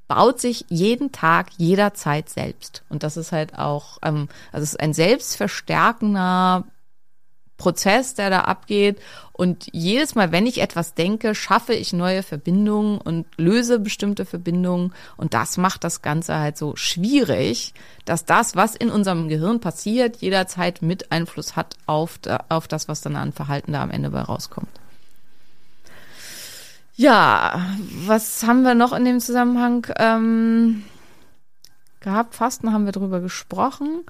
baut sich jeden Tag, jederzeit selbst. Und das ist halt auch, ähm, also es ist ein selbstverstärkender Prozess, der da abgeht. Und jedes Mal, wenn ich etwas denke, schaffe ich neue Verbindungen und löse bestimmte Verbindungen. Und das macht das Ganze halt so schwierig, dass das, was in unserem Gehirn passiert, jederzeit mit Einfluss hat auf, auf das, was dann an Verhalten da am Ende bei rauskommt. Ja, was haben wir noch in dem Zusammenhang? Ähm gehabt. Fasten haben wir drüber gesprochen.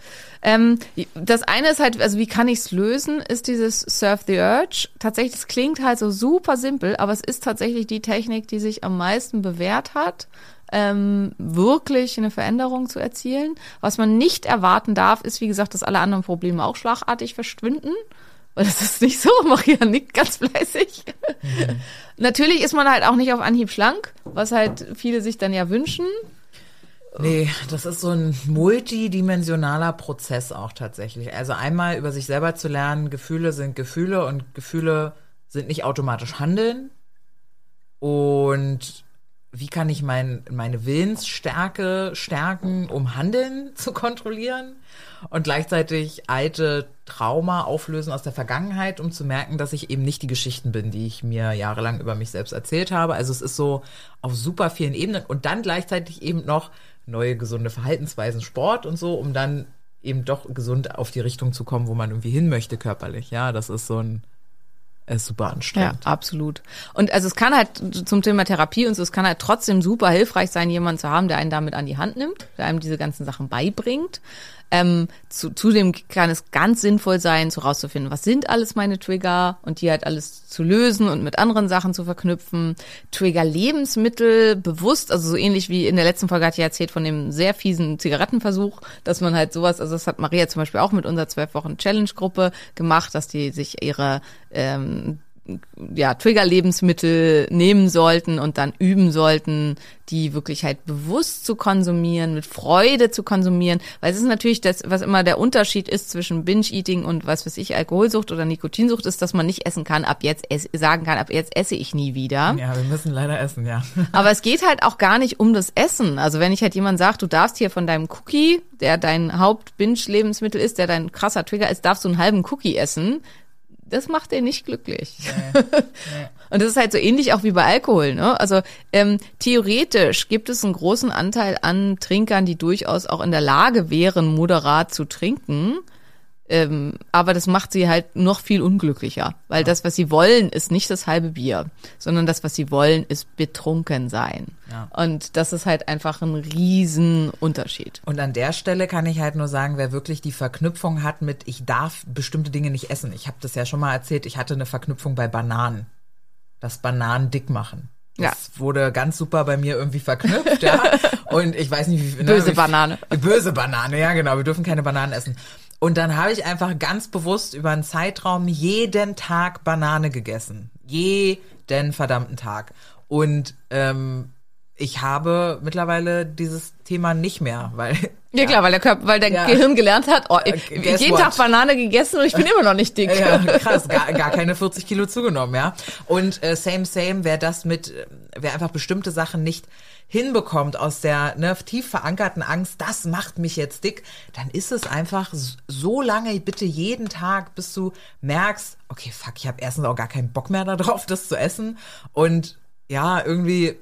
Ähm, das eine ist halt, also wie kann ich es lösen, ist dieses Surf the Urge. Tatsächlich, es klingt halt so super simpel, aber es ist tatsächlich die Technik, die sich am meisten bewährt hat. Ähm, wirklich eine Veränderung zu erzielen. Was man nicht erwarten darf, ist, wie gesagt, dass alle anderen Probleme auch schlagartig verschwinden. Weil das ist nicht so, Maria nickt ganz fleißig. Mhm. Natürlich ist man halt auch nicht auf Anhieb schlank, was halt viele sich dann ja wünschen. Nee, das ist so ein multidimensionaler Prozess auch tatsächlich. Also einmal über sich selber zu lernen, Gefühle sind Gefühle und Gefühle sind nicht automatisch Handeln. Und wie kann ich mein, meine Willensstärke stärken, um Handeln zu kontrollieren? Und gleichzeitig alte Trauma auflösen aus der Vergangenheit, um zu merken, dass ich eben nicht die Geschichten bin, die ich mir jahrelang über mich selbst erzählt habe. Also es ist so auf super vielen Ebenen und dann gleichzeitig eben noch neue gesunde Verhaltensweisen, Sport und so, um dann eben doch gesund auf die Richtung zu kommen, wo man irgendwie hin möchte körperlich. Ja, das ist so ein ist super anstrengend. Ja, absolut. Und also es kann halt zum Thema Therapie und so, es kann halt trotzdem super hilfreich sein, jemanden zu haben, der einen damit an die Hand nimmt, der einem diese ganzen Sachen beibringt. Ähm, zu, zudem kann es ganz sinnvoll sein, so rauszufinden, was sind alles meine Trigger und die halt alles zu lösen und mit anderen Sachen zu verknüpfen. Trigger-Lebensmittel bewusst, also so ähnlich wie in der letzten Folge hat ja erzählt von dem sehr fiesen Zigarettenversuch, dass man halt sowas, also das hat Maria zum Beispiel auch mit unserer zwölf Wochen Challenge-Gruppe gemacht, dass die sich ihre ähm, ja, Trigger-Lebensmittel nehmen sollten und dann üben sollten, die wirklich halt bewusst zu konsumieren, mit Freude zu konsumieren, weil es ist natürlich das, was immer der Unterschied ist zwischen Binge-Eating und was weiß ich, Alkoholsucht oder Nikotinsucht ist, dass man nicht essen kann, ab jetzt sagen kann, ab jetzt esse ich nie wieder. Ja, wir müssen leider essen, ja. Aber es geht halt auch gar nicht um das Essen. Also wenn ich halt jemand sagt, du darfst hier von deinem Cookie, der dein Haupt-Binge-Lebensmittel ist, der dein krasser Trigger ist, darfst du einen halben Cookie essen, das macht den nicht glücklich. Nee, nee. Und das ist halt so ähnlich auch wie bei Alkohol. Ne? Also ähm, theoretisch gibt es einen großen Anteil an Trinkern, die durchaus auch in der Lage wären, moderat zu trinken. Ähm, aber das macht sie halt noch viel unglücklicher, weil das, was sie wollen, ist nicht das halbe Bier, sondern das, was sie wollen, ist betrunken sein. Ja. Und das ist halt einfach ein Riesenunterschied. Und an der Stelle kann ich halt nur sagen, wer wirklich die Verknüpfung hat mit, ich darf bestimmte Dinge nicht essen. Ich habe das ja schon mal erzählt, ich hatte eine Verknüpfung bei Bananen. Das Bananen dick machen. Das ja. wurde ganz super bei mir irgendwie verknüpft, ja. Und ich weiß nicht, wie ne, Böse Banane. Böse Banane, ja, genau. Wir dürfen keine Bananen essen. Und dann habe ich einfach ganz bewusst über einen Zeitraum jeden Tag Banane gegessen. Jeden verdammten Tag. Und ähm, ich habe mittlerweile dieses Thema nicht mehr, weil ja, klar, weil der Körper, weil der ja. Gehirn gelernt hat, oh, äh, jeden what? Tag Banane gegessen und ich bin immer noch nicht dick. Ja, krass, gar, gar keine 40 Kilo zugenommen, ja. Und äh, same, same, wer das mit, wer einfach bestimmte Sachen nicht hinbekommt aus der ne, tief verankerten Angst, das macht mich jetzt dick, dann ist es einfach so lange, bitte jeden Tag, bis du merkst, okay, fuck, ich habe erstens auch gar keinen Bock mehr darauf, das zu essen und ja, irgendwie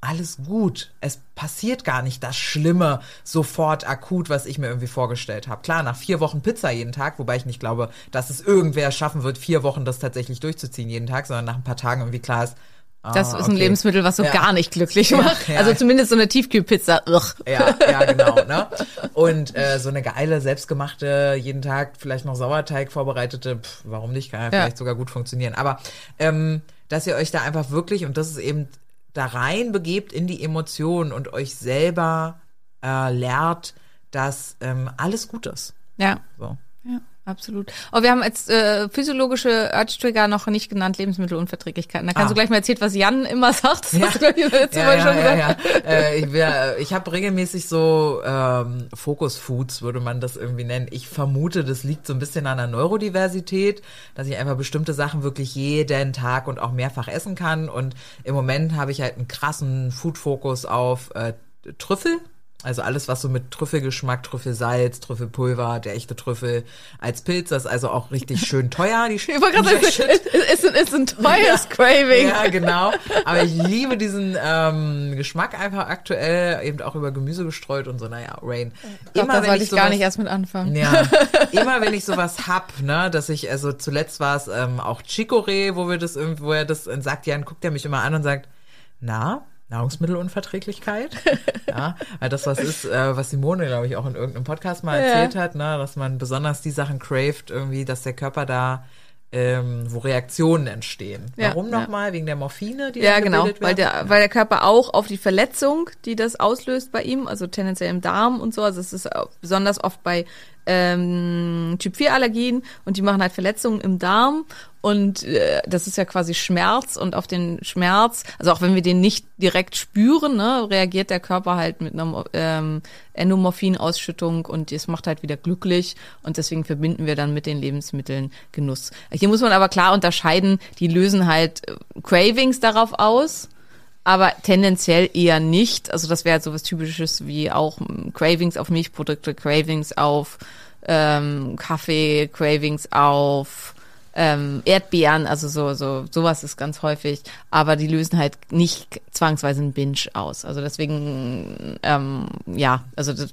alles gut. Es passiert gar nicht das Schlimme sofort akut, was ich mir irgendwie vorgestellt habe. Klar, nach vier Wochen Pizza jeden Tag, wobei ich nicht glaube, dass es irgendwer schaffen wird, vier Wochen das tatsächlich durchzuziehen jeden Tag, sondern nach ein paar Tagen irgendwie klar ist, ah, Das ist ein okay. Lebensmittel, was so Ja. gar nicht glücklich Ja, macht. ja. Also zumindest so eine Tiefkühlpizza. Ugh. Ja, ja, genau, ne? Und äh, so eine geile, selbstgemachte, jeden Tag vielleicht noch Sauerteig vorbereitete, pff, warum nicht, kann ja, vielleicht sogar gut funktionieren. Aber ähm, dass ihr euch da einfach wirklich, und das ist eben da rein begebt in die Emotionen und euch selber äh, lehrt, dass ähm, alles gut ist. Ja. So. Ja, absolut. Aber wir haben jetzt äh, physiologische Urge-Trigger noch nicht genannt, Lebensmittelunverträglichkeiten. Da kannst Ah. du gleich mal erzählen, was Jan immer sagt. Das Ja. hast du, glaub ich, letzte Ja, Mal ja, schon ja, gesagt. ja. Äh, ich wär- ich habe regelmäßig so ähm, Focus Foods, würde man das irgendwie nennen. Ich vermute, das liegt so ein bisschen an der Neurodiversität, dass ich einfach bestimmte Sachen wirklich jeden Tag und auch mehrfach essen kann. Und im Moment habe ich halt einen krassen Food-Fokus auf äh, Trüffel. Also alles, was so mit Trüffelgeschmack, Trüffelsalz, Trüffelpulver, der echte Trüffel als Pilz, das ist also auch richtig schön teuer. Die Ich wollte gerade sagen, es ist, ein- ist ein teures Craving. Ja, genau. Aber ich liebe diesen ähm, Geschmack einfach aktuell, eben auch über Gemüse gestreut und so, naja, Rain. Ich glaub, da sollte ich gar sowas- nicht erst mit anfangen. ja, immer wenn ich sowas hab, ne, dass ich, also zuletzt war es ähm, auch Chicorée, wo wir das wo er das sagt, Jan guckt er mich immer an und sagt, na, Nahrungsmittelunverträglichkeit. ja, weil das was ist, äh, was Simone, glaube ich, auch in irgendeinem Podcast mal Ja. erzählt hat, ne, dass man besonders die Sachen craved, irgendwie, dass der Körper da ähm, wo Reaktionen entstehen. Ja, Warum ja. nochmal? Wegen der Morphine, die Ja, genau, gebildet weil der, weil der Körper auch auf die Verletzung, die das auslöst bei ihm, also tendenziell im Darm und so, also es ist auch besonders oft bei ähm, Typ-4-Allergien und die machen halt Verletzungen im Darm und äh, das ist ja quasi Schmerz und auf den Schmerz, also auch wenn wir den nicht direkt spüren, ne, reagiert der Körper halt mit einer ähm, Endomorphinausschüttung und es macht halt wieder glücklich und deswegen verbinden wir dann mit den Lebensmitteln Genuss. Hier muss man aber klar unterscheiden, die lösen halt äh, Cravings darauf aus, aber tendenziell eher nicht. Also das wäre halt sowas Typisches wie auch mm, Cravings auf Milchprodukte, Cravings auf ähm, Kaffee, Cravings auf ähm, Erdbeeren, also so, so, sowas ist ganz häufig, aber die lösen halt nicht zwangsweise einen Binge aus. Also deswegen, ähm, ja, also das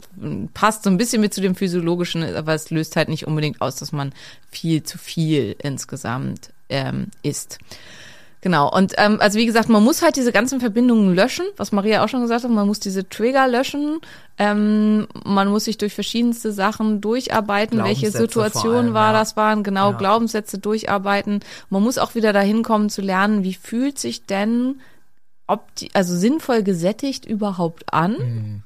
passt so ein bisschen mit zu dem physiologischen, aber es löst halt nicht unbedingt aus, dass man viel zu viel insgesamt ähm, isst. Genau, und ähm, also wie gesagt, man muss halt diese ganzen Verbindungen löschen, was Maria auch schon gesagt hat, man muss diese Trigger löschen, ähm, man muss sich durch verschiedenste Sachen durcharbeiten, welche Situation allem, war ja. das waren, genau, Ja. Glaubenssätze durcharbeiten. Man muss auch wieder dahin kommen zu lernen, wie fühlt sich denn, ob die, also sinnvoll gesättigt überhaupt an?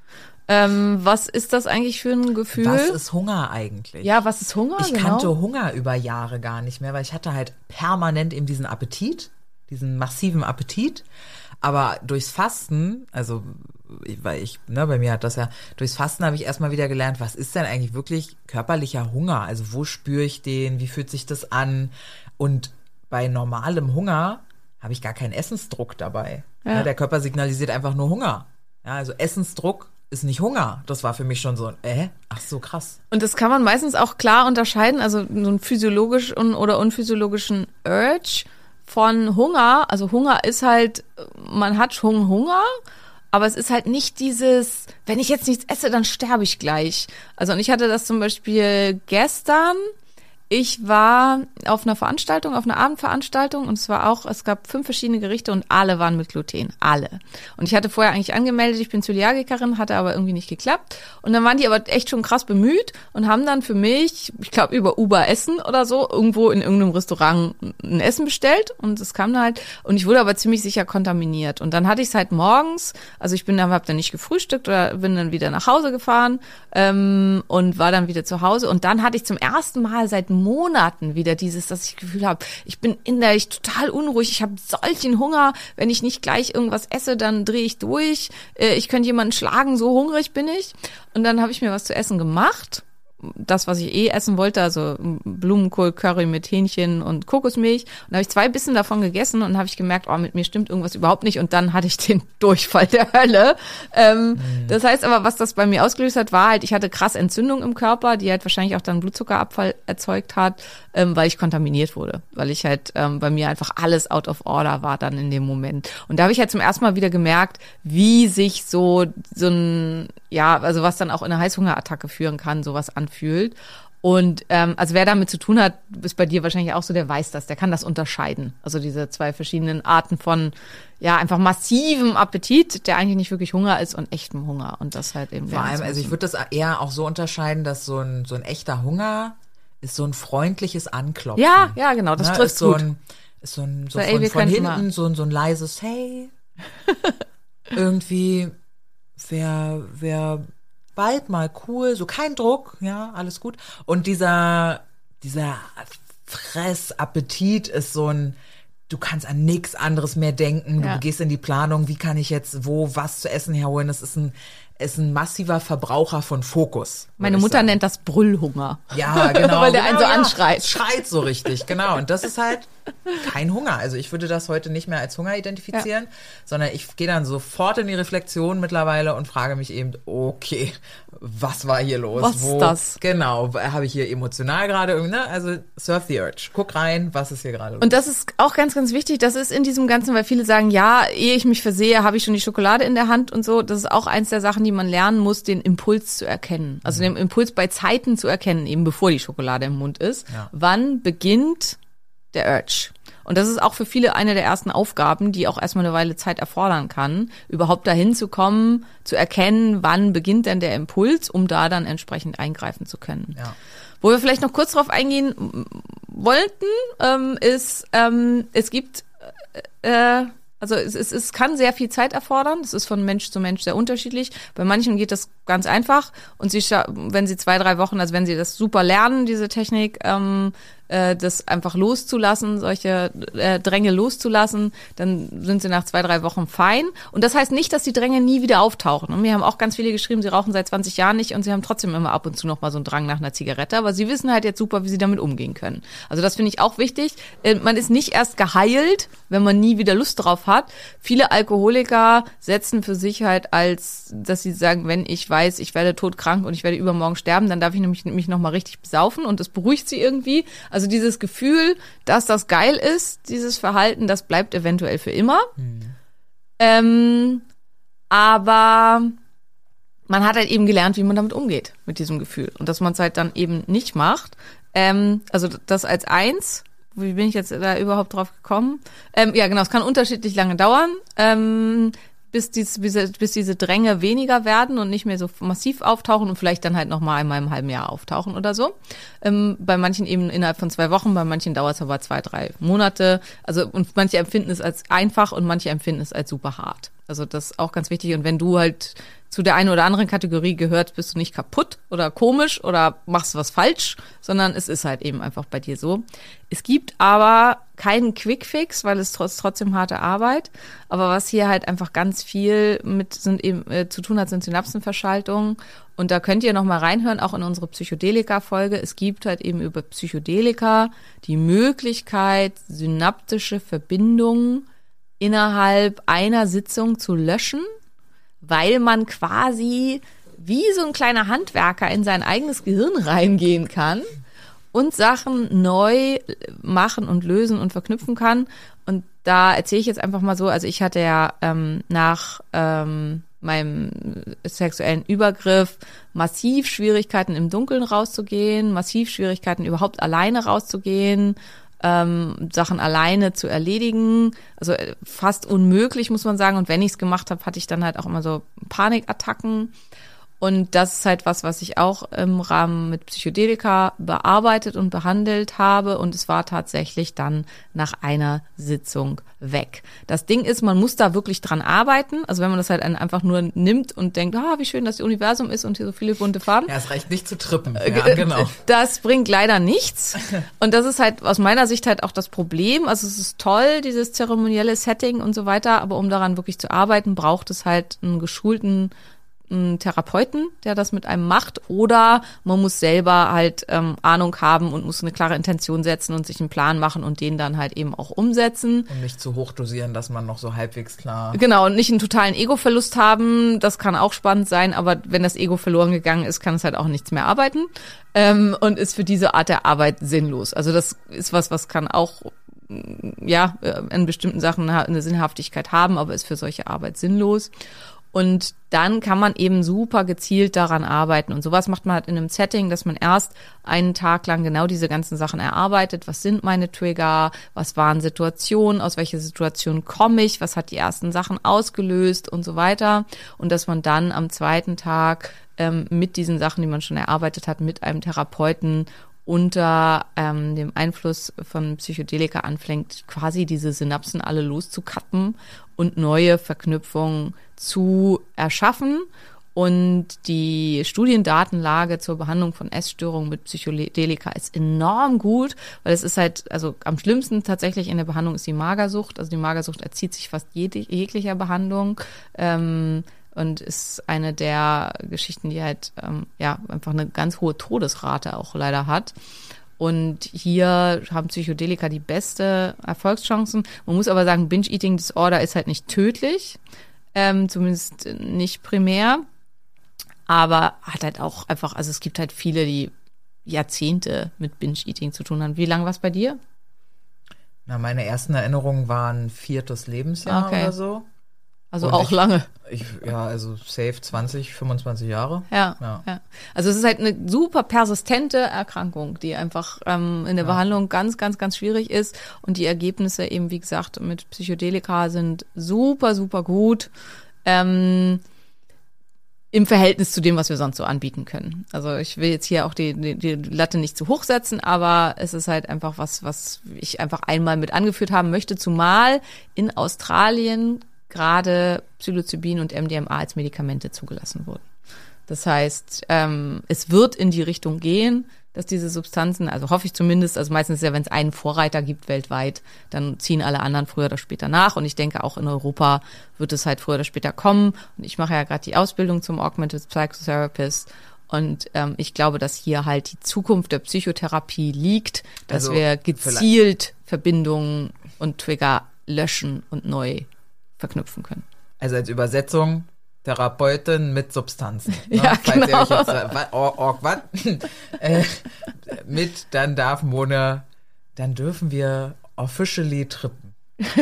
Ähm, was ist das eigentlich für ein Gefühl? Was ist Hunger eigentlich? ja, was ist Hunger? Ich genau. kannte Hunger über Jahre gar nicht mehr, weil ich hatte halt permanent eben diesen Appetit, diesen massiven Appetit. Aber durchs Fasten, also ich- weil ich, ne, bei mir hat das ja, durchs Fasten habe ich erstmal wieder gelernt, was ist denn eigentlich wirklich körperlicher Hunger? Also wo spüre ich den? Wie fühlt sich das an? Und bei normalem Hunger habe ich gar keinen Essensdruck dabei. Ja. Ja. der Körper signalisiert einfach nur Hunger. Ja, also Essensdruck ist nicht Hunger. Das war für mich schon so, ein, äh, ach so krass. Und das kann man meistens auch klar unterscheiden, also so einen physiologisch un oder unphysiologischen Urge von Hunger. Also Hunger ist halt, man hat schon Hunger, aber es ist halt nicht dieses, wenn ich jetzt nichts esse, dann sterbe ich gleich. Also und ich hatte das zum Beispiel gestern. Ich war auf einer Veranstaltung, auf einer Abendveranstaltung und es war auch, es gab fünf verschiedene Gerichte und alle waren mit Gluten. Alle. Und ich hatte vorher eigentlich angemeldet, ich bin Zöliagikerin, hatte aber irgendwie nicht geklappt. Und dann waren die aber echt schon krass bemüht und haben dann für mich, ich glaube über Uber Essen oder so, irgendwo in irgendeinem Restaurant ein Essen bestellt und es kam dann halt und ich wurde aber ziemlich sicher kontaminiert. Und dann hatte ich es halt morgens, also ich bin dann, hab dann nicht gefrühstückt oder bin dann wieder nach Hause gefahren ähm, und war dann wieder zu Hause. Und dann hatte ich zum ersten Mal seit Monaten wieder dieses, dass ich Gefühl habe, ich bin innerlich total unruhig, ich habe solchen Hunger, wenn ich nicht gleich irgendwas esse, dann drehe ich durch, äh, ich könnte jemanden schlagen, so hungrig bin ich. Und dann habe ich mir was zu essen gemacht das, was ich eh essen wollte, also Blumenkohl-Curry mit Hähnchen und Kokosmilch. Und da habe ich zwei Bissen davon gegessen und habe ich gemerkt, oh, mit mir stimmt irgendwas überhaupt nicht. Und dann hatte ich den Durchfall der Hölle. Ähm, Das heißt aber, was das bei mir ausgelöst hat, war halt, ich hatte krass Entzündung im Körper, die halt wahrscheinlich auch dann Blutzuckerabfall erzeugt hat, ähm, weil ich kontaminiert wurde. Weil ich halt ähm, bei mir einfach alles out of order war dann in dem Moment. Und da habe ich halt zum ersten Mal wieder gemerkt, wie sich so, so ein, ja, also was dann auch in eine Heißhungerattacke führen kann, sowas anfühlt. Und ähm, also wer damit zu tun hat, ist bei dir wahrscheinlich auch so, der weiß das, der kann das unterscheiden. Also diese zwei verschiedenen Arten von ja einfach massivem Appetit, der eigentlich nicht wirklich Hunger ist und echtem Hunger. Und das halt eben. Vor allem, also ich würde das eher auch so unterscheiden, dass so ein, so ein echter Hunger ist so ein freundliches Anklopfen. Ja, ja, genau, das Ne, trifft ist so gut. ein, ist so ein, so So, ey, von, wir von hinten mal. so ein, so ein leises Hey. Irgendwie wäre wär bald mal cool, so kein Druck, ja, alles gut. Und dieser, dieser Fressappetit ist so ein, du kannst an nichts anderes mehr denken, Ja. du gehst in die Planung, wie kann ich jetzt wo was zu essen herholen. Das ist ein, ist ein massiver Verbraucher von Fokus. Meine Mutter sagen. nennt das Brüllhunger. Ja, genau. Weil der genau, einen so ja. anschreit. Schreit so richtig, genau. Und das ist halt kein Hunger. Also ich würde das heute nicht mehr als Hunger identifizieren, sondern ich gehe dann sofort in die Reflexion mittlerweile und frage mich eben, okay, was war hier los? Was ist das? Genau, habe ich hier emotional gerade irgendwie, ne? Also surf the urge. Guck rein, was ist hier gerade los? Und das ist auch ganz, ganz wichtig. Das ist in diesem Ganzen, weil viele sagen, ja, ehe ich mich versehe, habe ich schon die Schokolade in der Hand und so. Das ist auch eins der Sachen, die man lernen muss, den Impuls zu erkennen. Also den Impuls bei Zeiten zu erkennen, eben bevor die Schokolade im Mund ist. Ja. Wann beginnt der Urge? Und das ist auch für viele eine der ersten Aufgaben, die auch erstmal eine Weile Zeit erfordern kann, überhaupt dahin zu kommen, zu erkennen, wann beginnt denn der Impuls, um da dann entsprechend eingreifen zu können. Ja. Wo wir vielleicht noch kurz drauf eingehen wollten, ähm, ist, ähm, es gibt, äh, also es, es, es kann sehr viel Zeit erfordern. Das ist von Mensch zu Mensch sehr unterschiedlich. Bei manchen geht das ganz einfach und sie, wenn sie zwei, drei Wochen, also wenn sie das super lernen, diese Technik, ähm, äh, das einfach loszulassen, solche äh, Dränge loszulassen, dann sind sie nach zwei, drei Wochen fein. Und das heißt nicht, dass die Dränge nie wieder auftauchen. Und mir haben auch ganz viele geschrieben, sie rauchen seit 20 Jahren nicht und sie haben trotzdem immer ab und zu noch mal so einen Drang nach einer Zigarette. Aber sie wissen halt jetzt super, wie sie damit umgehen können. Also das finde ich auch wichtig. Äh, Man ist nicht erst geheilt, wenn man nie wieder Lust drauf hat. Viele Alkoholiker setzen für sich halt als, dass sie sagen, wenn ich weiß, ich werde todkrank und ich werde übermorgen sterben, dann darf ich nämlich mich noch mal richtig besaufen und das beruhigt sie irgendwie. Also dieses Gefühl, dass das geil ist, dieses Verhalten, das bleibt eventuell für immer. Ähm, aber man hat halt eben gelernt, wie man damit umgeht, mit diesem Gefühl. Und dass man es halt dann eben nicht macht. Ähm, also das als eins. Wie bin ich jetzt da überhaupt drauf gekommen? Ähm, ja, genau, es kann unterschiedlich lange dauern. Ähm, bis, dies, bis, bis diese Dränge weniger werden und nicht mehr so massiv auftauchen und vielleicht dann halt noch mal einmal im halben Jahr auftauchen oder so. Ähm, bei manchen eben innerhalb von zwei Wochen, bei manchen dauert es aber zwei, drei Monate. Also und manche empfinden es als einfach und manche empfinden es als super hart. Also das ist auch ganz wichtig. Und wenn du halt zu der einen oder anderen Kategorie gehört, bist du nicht kaputt oder komisch oder machst was falsch, sondern es ist halt eben einfach bei dir so. Es gibt aber keinen Quickfix, weil es trotz, trotzdem harte Arbeit. Aber was hier halt einfach ganz viel mit sind eben, äh, zu tun hat, sind Synapsenverschaltungen. Und da könnt ihr noch mal reinhören, auch in unsere Psychedelika-Folge. Es gibt halt eben über Psychedelika die Möglichkeit, synaptische Verbindungen innerhalb einer Sitzung zu löschen, weil man quasi wie so ein kleiner Handwerker in sein eigenes Gehirn reingehen kann und Sachen neu machen und lösen und verknüpfen kann. Und da erzähle ich jetzt einfach mal so, also ich hatte ja ähm, nach ähm, meinem sexuellen Übergriff massiv Schwierigkeiten im Dunkeln rauszugehen, massiv Schwierigkeiten überhaupt alleine rauszugehen, ähm, Sachen alleine zu erledigen. Also äh, fast unmöglich, muss man sagen. Und wenn ich es gemacht habe, hatte ich dann halt auch immer so Panikattacken. Und das ist halt was, was ich auch im Rahmen mit Psychedelika bearbeitet und behandelt habe. Und es war tatsächlich dann nach einer Sitzung weg. Das Ding ist, man muss da wirklich dran arbeiten. Also wenn man das halt einfach nur nimmt und denkt, ah, wie schön das Universum ist und hier so viele bunte Farben. Ja, es reicht nicht zu trippen. Äh, Ja, genau. Das bringt leider nichts. Und das ist halt aus meiner Sicht halt auch das Problem. Also es ist toll, dieses zeremonielle Setting und so weiter, aber um daran wirklich zu arbeiten, braucht es halt einen geschulten einen Therapeuten, der das mit einem macht, oder man muss selber halt ähm, Ahnung haben und muss eine klare Intention setzen und sich einen Plan machen und den dann halt eben auch umsetzen. Und nicht zu hoch dosieren, dass man noch so halbwegs klar. Genau, und nicht einen totalen Ego-Verlust haben, das kann auch spannend sein, aber wenn das Ego verloren gegangen ist, kann es halt auch nichts mehr arbeiten ähm, und ist für diese Art der Arbeit sinnlos. Also das ist was, was kann auch mm, ja äh, in bestimmten Sachen eine Sinnhaftigkeit haben, aber ist für solche Arbeit sinnlos. Und dann kann man eben super gezielt daran arbeiten. Und sowas macht man halt in einem Setting, dass man erst einen Tag lang genau diese ganzen Sachen erarbeitet. Was sind meine Trigger? Was waren Situationen? Aus welcher Situation komme ich? Was hat die ersten Sachen ausgelöst und so weiter? Und dass man dann am zweiten Tag ähm, mit diesen Sachen, die man schon erarbeitet hat, mit einem Therapeuten unter ähm, dem Einfluss von Psychedelika anfängt, quasi diese Synapsen alle loszukappen und neue Verknüpfungen zu erschaffen. Und die Studiendatenlage zur Behandlung von Essstörungen mit Psychedelika ist enorm gut, weil es ist halt, also am schlimmsten tatsächlich in der Behandlung ist die Magersucht. Also die Magersucht erzieht sich fast jeglicher Behandlung. Ähm, und ist eine der Geschichten, die halt ähm, ja einfach eine ganz hohe Todesrate auch leider hat. Und hier haben Psychedelika die beste Erfolgschancen. Man muss aber sagen, Binge-Eating Disorder ist halt nicht tödlich, ähm, zumindest nicht primär, aber hat halt auch einfach, also es gibt halt viele, die Jahrzehnte mit Binge-Eating zu tun haben. Wie lange war es bei dir? Na, meine ersten Erinnerungen waren viertes Lebensjahr Okay. oder so. Also Und auch ich- lange. Ich, ja, also safe 20, 25 Jahre. Ja, Ja. ja. Also es ist halt eine super persistente Erkrankung, die einfach ähm, in der Behandlung ganz, ganz, ganz schwierig ist. Und die Ergebnisse eben, wie gesagt, mit Psychedelika sind super, super gut. Ähm, im Verhältnis zu dem, was wir sonst so anbieten können. Also ich will jetzt hier auch die, die, die Latte nicht zu hoch setzen, aber es ist halt einfach was, was ich einfach einmal mit angeführt haben möchte, zumal in Australien gerade Psilocybin und MDMA als Medikamente zugelassen wurden. Das heißt, ähm, es wird in die Richtung gehen, dass diese Substanzen, also hoffe ich zumindest, also meistens ist ja, wenn es einen Vorreiter gibt weltweit, dann ziehen alle anderen früher oder später nach. Und ich denke, auch in Europa wird es halt früher oder später kommen. Und ich mache ja gerade die Ausbildung zum Augmented Psychotherapist. Und ähm, ich glaube, dass hier halt die Zukunft der Psychotherapie liegt, dass Also wir gezielt Verbindungen und Trigger löschen und neu verknüpfen können. Also als Übersetzung Therapeutin mit Substanzen. Ne? Ja, Falls ihr genau. euch jetzt, äh, oh, oh, was? äh, mit, dann darf Mona, dann dürfen wir officially trippen.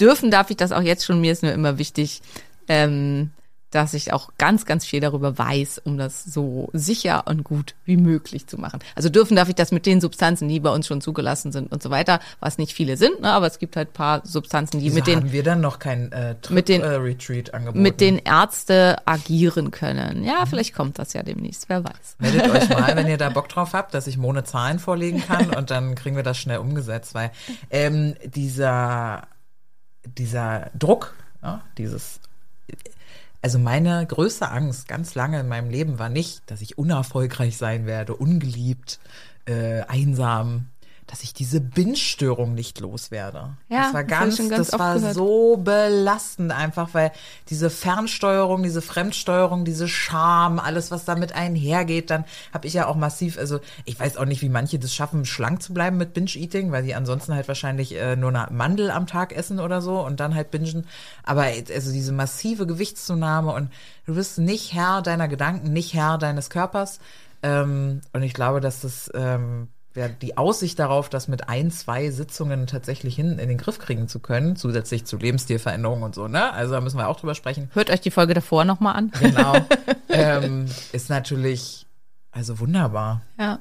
dürfen darf ich das auch jetzt schon. Mir ist nur immer wichtig, ähm, dass ich auch ganz, ganz viel darüber weiß, um das so sicher und gut wie möglich zu machen. Also dürfen darf ich das mit den Substanzen, die bei uns schon zugelassen sind und so weiter, was nicht viele sind, ne, aber es gibt halt paar Substanzen, die Wieso mit den haben wir dann noch kein äh, Trip, mit den- äh, Retreat angeboten? mit den Ärzte agieren können. Ja, vielleicht kommt das ja demnächst, wer weiß. Meldet euch mal, wenn ihr da Bock drauf habt, dass ich Mone Zahlen vorlegen kann und dann kriegen wir das schnell umgesetzt, weil ähm, dieser, dieser Druck, ja, dieses, also meine größte Angst ganz lange in meinem Leben war nicht, dass ich unerfolgreich sein werde, ungeliebt, äh, einsam, dass ich diese Binge-Störung nicht loswerde. Ja, das war das ganz, schon ganz das war gehört. so belastend einfach, weil diese Fernsteuerung, diese Fremdsteuerung, diese Scham, alles, was damit einhergeht, dann habe ich ja auch massiv, also ich weiß auch nicht, wie manche das schaffen, schlank zu bleiben mit Binge-Eating, weil die ansonsten halt wahrscheinlich äh, nur eine Mandel am Tag essen oder so und dann halt bingen. Aber also diese massive Gewichtszunahme und du bist nicht Herr deiner Gedanken, nicht Herr deines Körpers. Ähm, und ich glaube, dass das ähm, die Aussicht darauf, das mit ein, zwei Sitzungen tatsächlich hin in den Griff kriegen zu können, zusätzlich zu Lebensstilveränderungen und so, ne? Also da müssen wir auch drüber sprechen. Hört euch die Folge davor nochmal an. Genau. ähm, ist natürlich also wunderbar. Ja.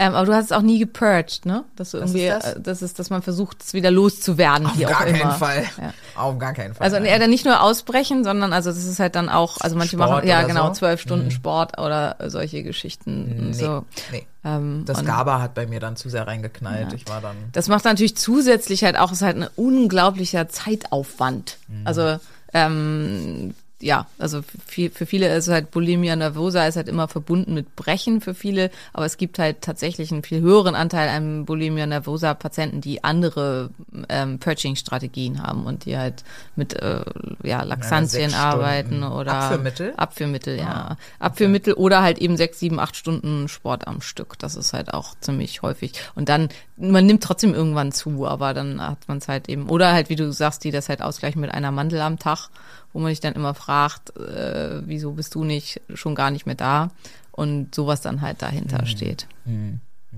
Ähm, aber du hast es auch nie gepurged, ne? Dass du irgendwie, das? äh, das ist, dass man versucht, es wieder loszuwerden, Auf gar keinen. Fall. Ja. Auf gar keinen Fall. Also eher dann nicht nur ausbrechen, sondern also das ist halt dann auch, also manche Sport machen ja genau so? zwölf Stunden Sport oder solche Geschichten. nee, So. nee. Ähm, Das GABA hat bei mir dann zu sehr reingeknallt. Ja. Ich war dann. das macht natürlich zusätzlich halt auch, ist halt ein unglaublicher Zeitaufwand. Mhm. Also ähm, ja, also viel, für viele ist halt Bulimia nervosa ist halt immer verbunden mit Brechen für viele, aber es gibt halt tatsächlich einen viel höheren Anteil an Bulimia nervosa Patienten, die andere ähm, Purging-Strategien haben und die halt mit äh, ja, Laxantien sechs arbeiten oder Abführmittel? Abführmittel, ja. Abführmittel oder halt eben sechs, sieben, acht Stunden Sport am Stück. Das ist halt auch ziemlich häufig. Und dann, man nimmt trotzdem irgendwann zu, aber dann hat man es halt eben, oder halt, wie du sagst, die das halt ausgleichen mit einer Mandel am Tag, wo man sich dann immer fragt, äh, wieso bist du nicht schon gar nicht mehr da? Und sowas dann halt dahinter steht.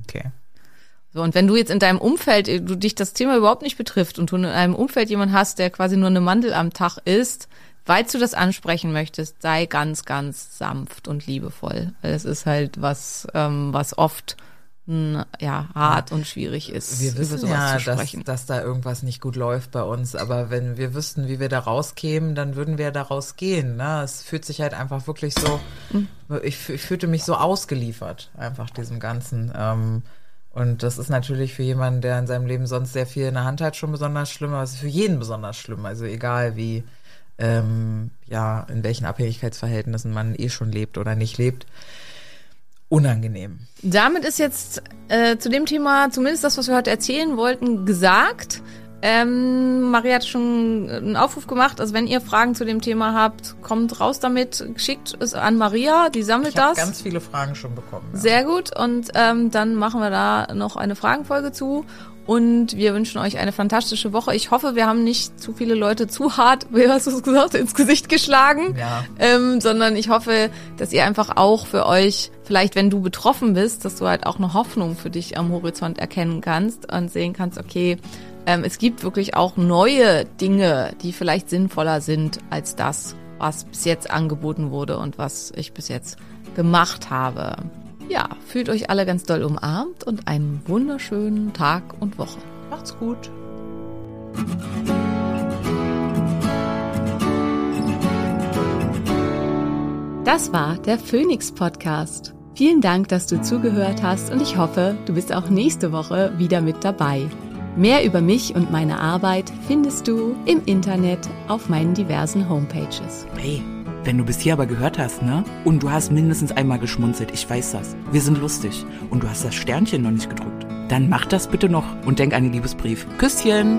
Okay. So, und wenn du jetzt in deinem Umfeld, äh, du dich das Thema überhaupt nicht betrifft und du in einem Umfeld jemanden hast, der quasi nur eine Mandel am Tag isst, weil du das ansprechen möchtest, sei ganz, ganz sanft und liebevoll. Weil es ist halt was, ähm, was oft ja hart und schwierig ist, Wir wissen über sowas ja, zu dass, sprechen. dass da irgendwas nicht gut läuft bei uns, aber wenn wir wüssten, wie wir da rauskämen, dann würden wir da rausgehen. Ne? Es fühlt sich halt einfach wirklich so, ich, ich fühlte mich so ausgeliefert, einfach diesem Ganzen. Ähm, und das ist natürlich für jemanden, der in seinem Leben sonst sehr viel in der Hand hat, schon besonders schlimm, aber es ist für jeden besonders schlimm. Also egal wie, ähm, ja, in welchen Abhängigkeitsverhältnissen man eh schon lebt oder nicht lebt. Unangenehm. Damit ist jetzt äh, zu dem Thema, zumindest das, was wir heute erzählen wollten, gesagt. Ähm, Maria hat schon einen Aufruf gemacht. Also wenn ihr Fragen zu dem Thema habt, kommt raus damit, schickt es an Maria, die sammelt Ich habe das. ganz viele Fragen schon bekommen. Ja. Sehr gut. Und ähm, dann machen wir da noch eine Fragenfolge zu. Und wir wünschen euch eine fantastische Woche. Ich hoffe, wir haben nicht zu viele Leute zu hart, wie hast du es gesagt, ins Gesicht geschlagen. Ja. Ähm, sondern ich hoffe, dass ihr einfach auch für euch, vielleicht wenn du betroffen bist, dass du halt auch eine Hoffnung für dich am Horizont erkennen kannst und sehen kannst, okay, ähm, es gibt wirklich auch neue Dinge, die vielleicht sinnvoller sind als das, was bis jetzt angeboten wurde und was ich bis jetzt gemacht habe. Ja, fühlt euch alle ganz doll umarmt und einen wunderschönen Tag und Woche. Macht's gut. Das war der Phoenix Podcast. Vielen Dank, dass du zugehört hast und ich hoffe, du bist auch nächste Woche wieder mit dabei. Mehr über mich und meine Arbeit findest du im Internet auf meinen diversen Homepages. Hey, wenn du bis hier aber gehört hast, ne? Und du hast mindestens einmal geschmunzelt, ich weiß das. Wir sind lustig. Und du hast das Sternchen noch nicht gedrückt. Dann mach das bitte noch und denk an den Liebesbrief. Küsschen!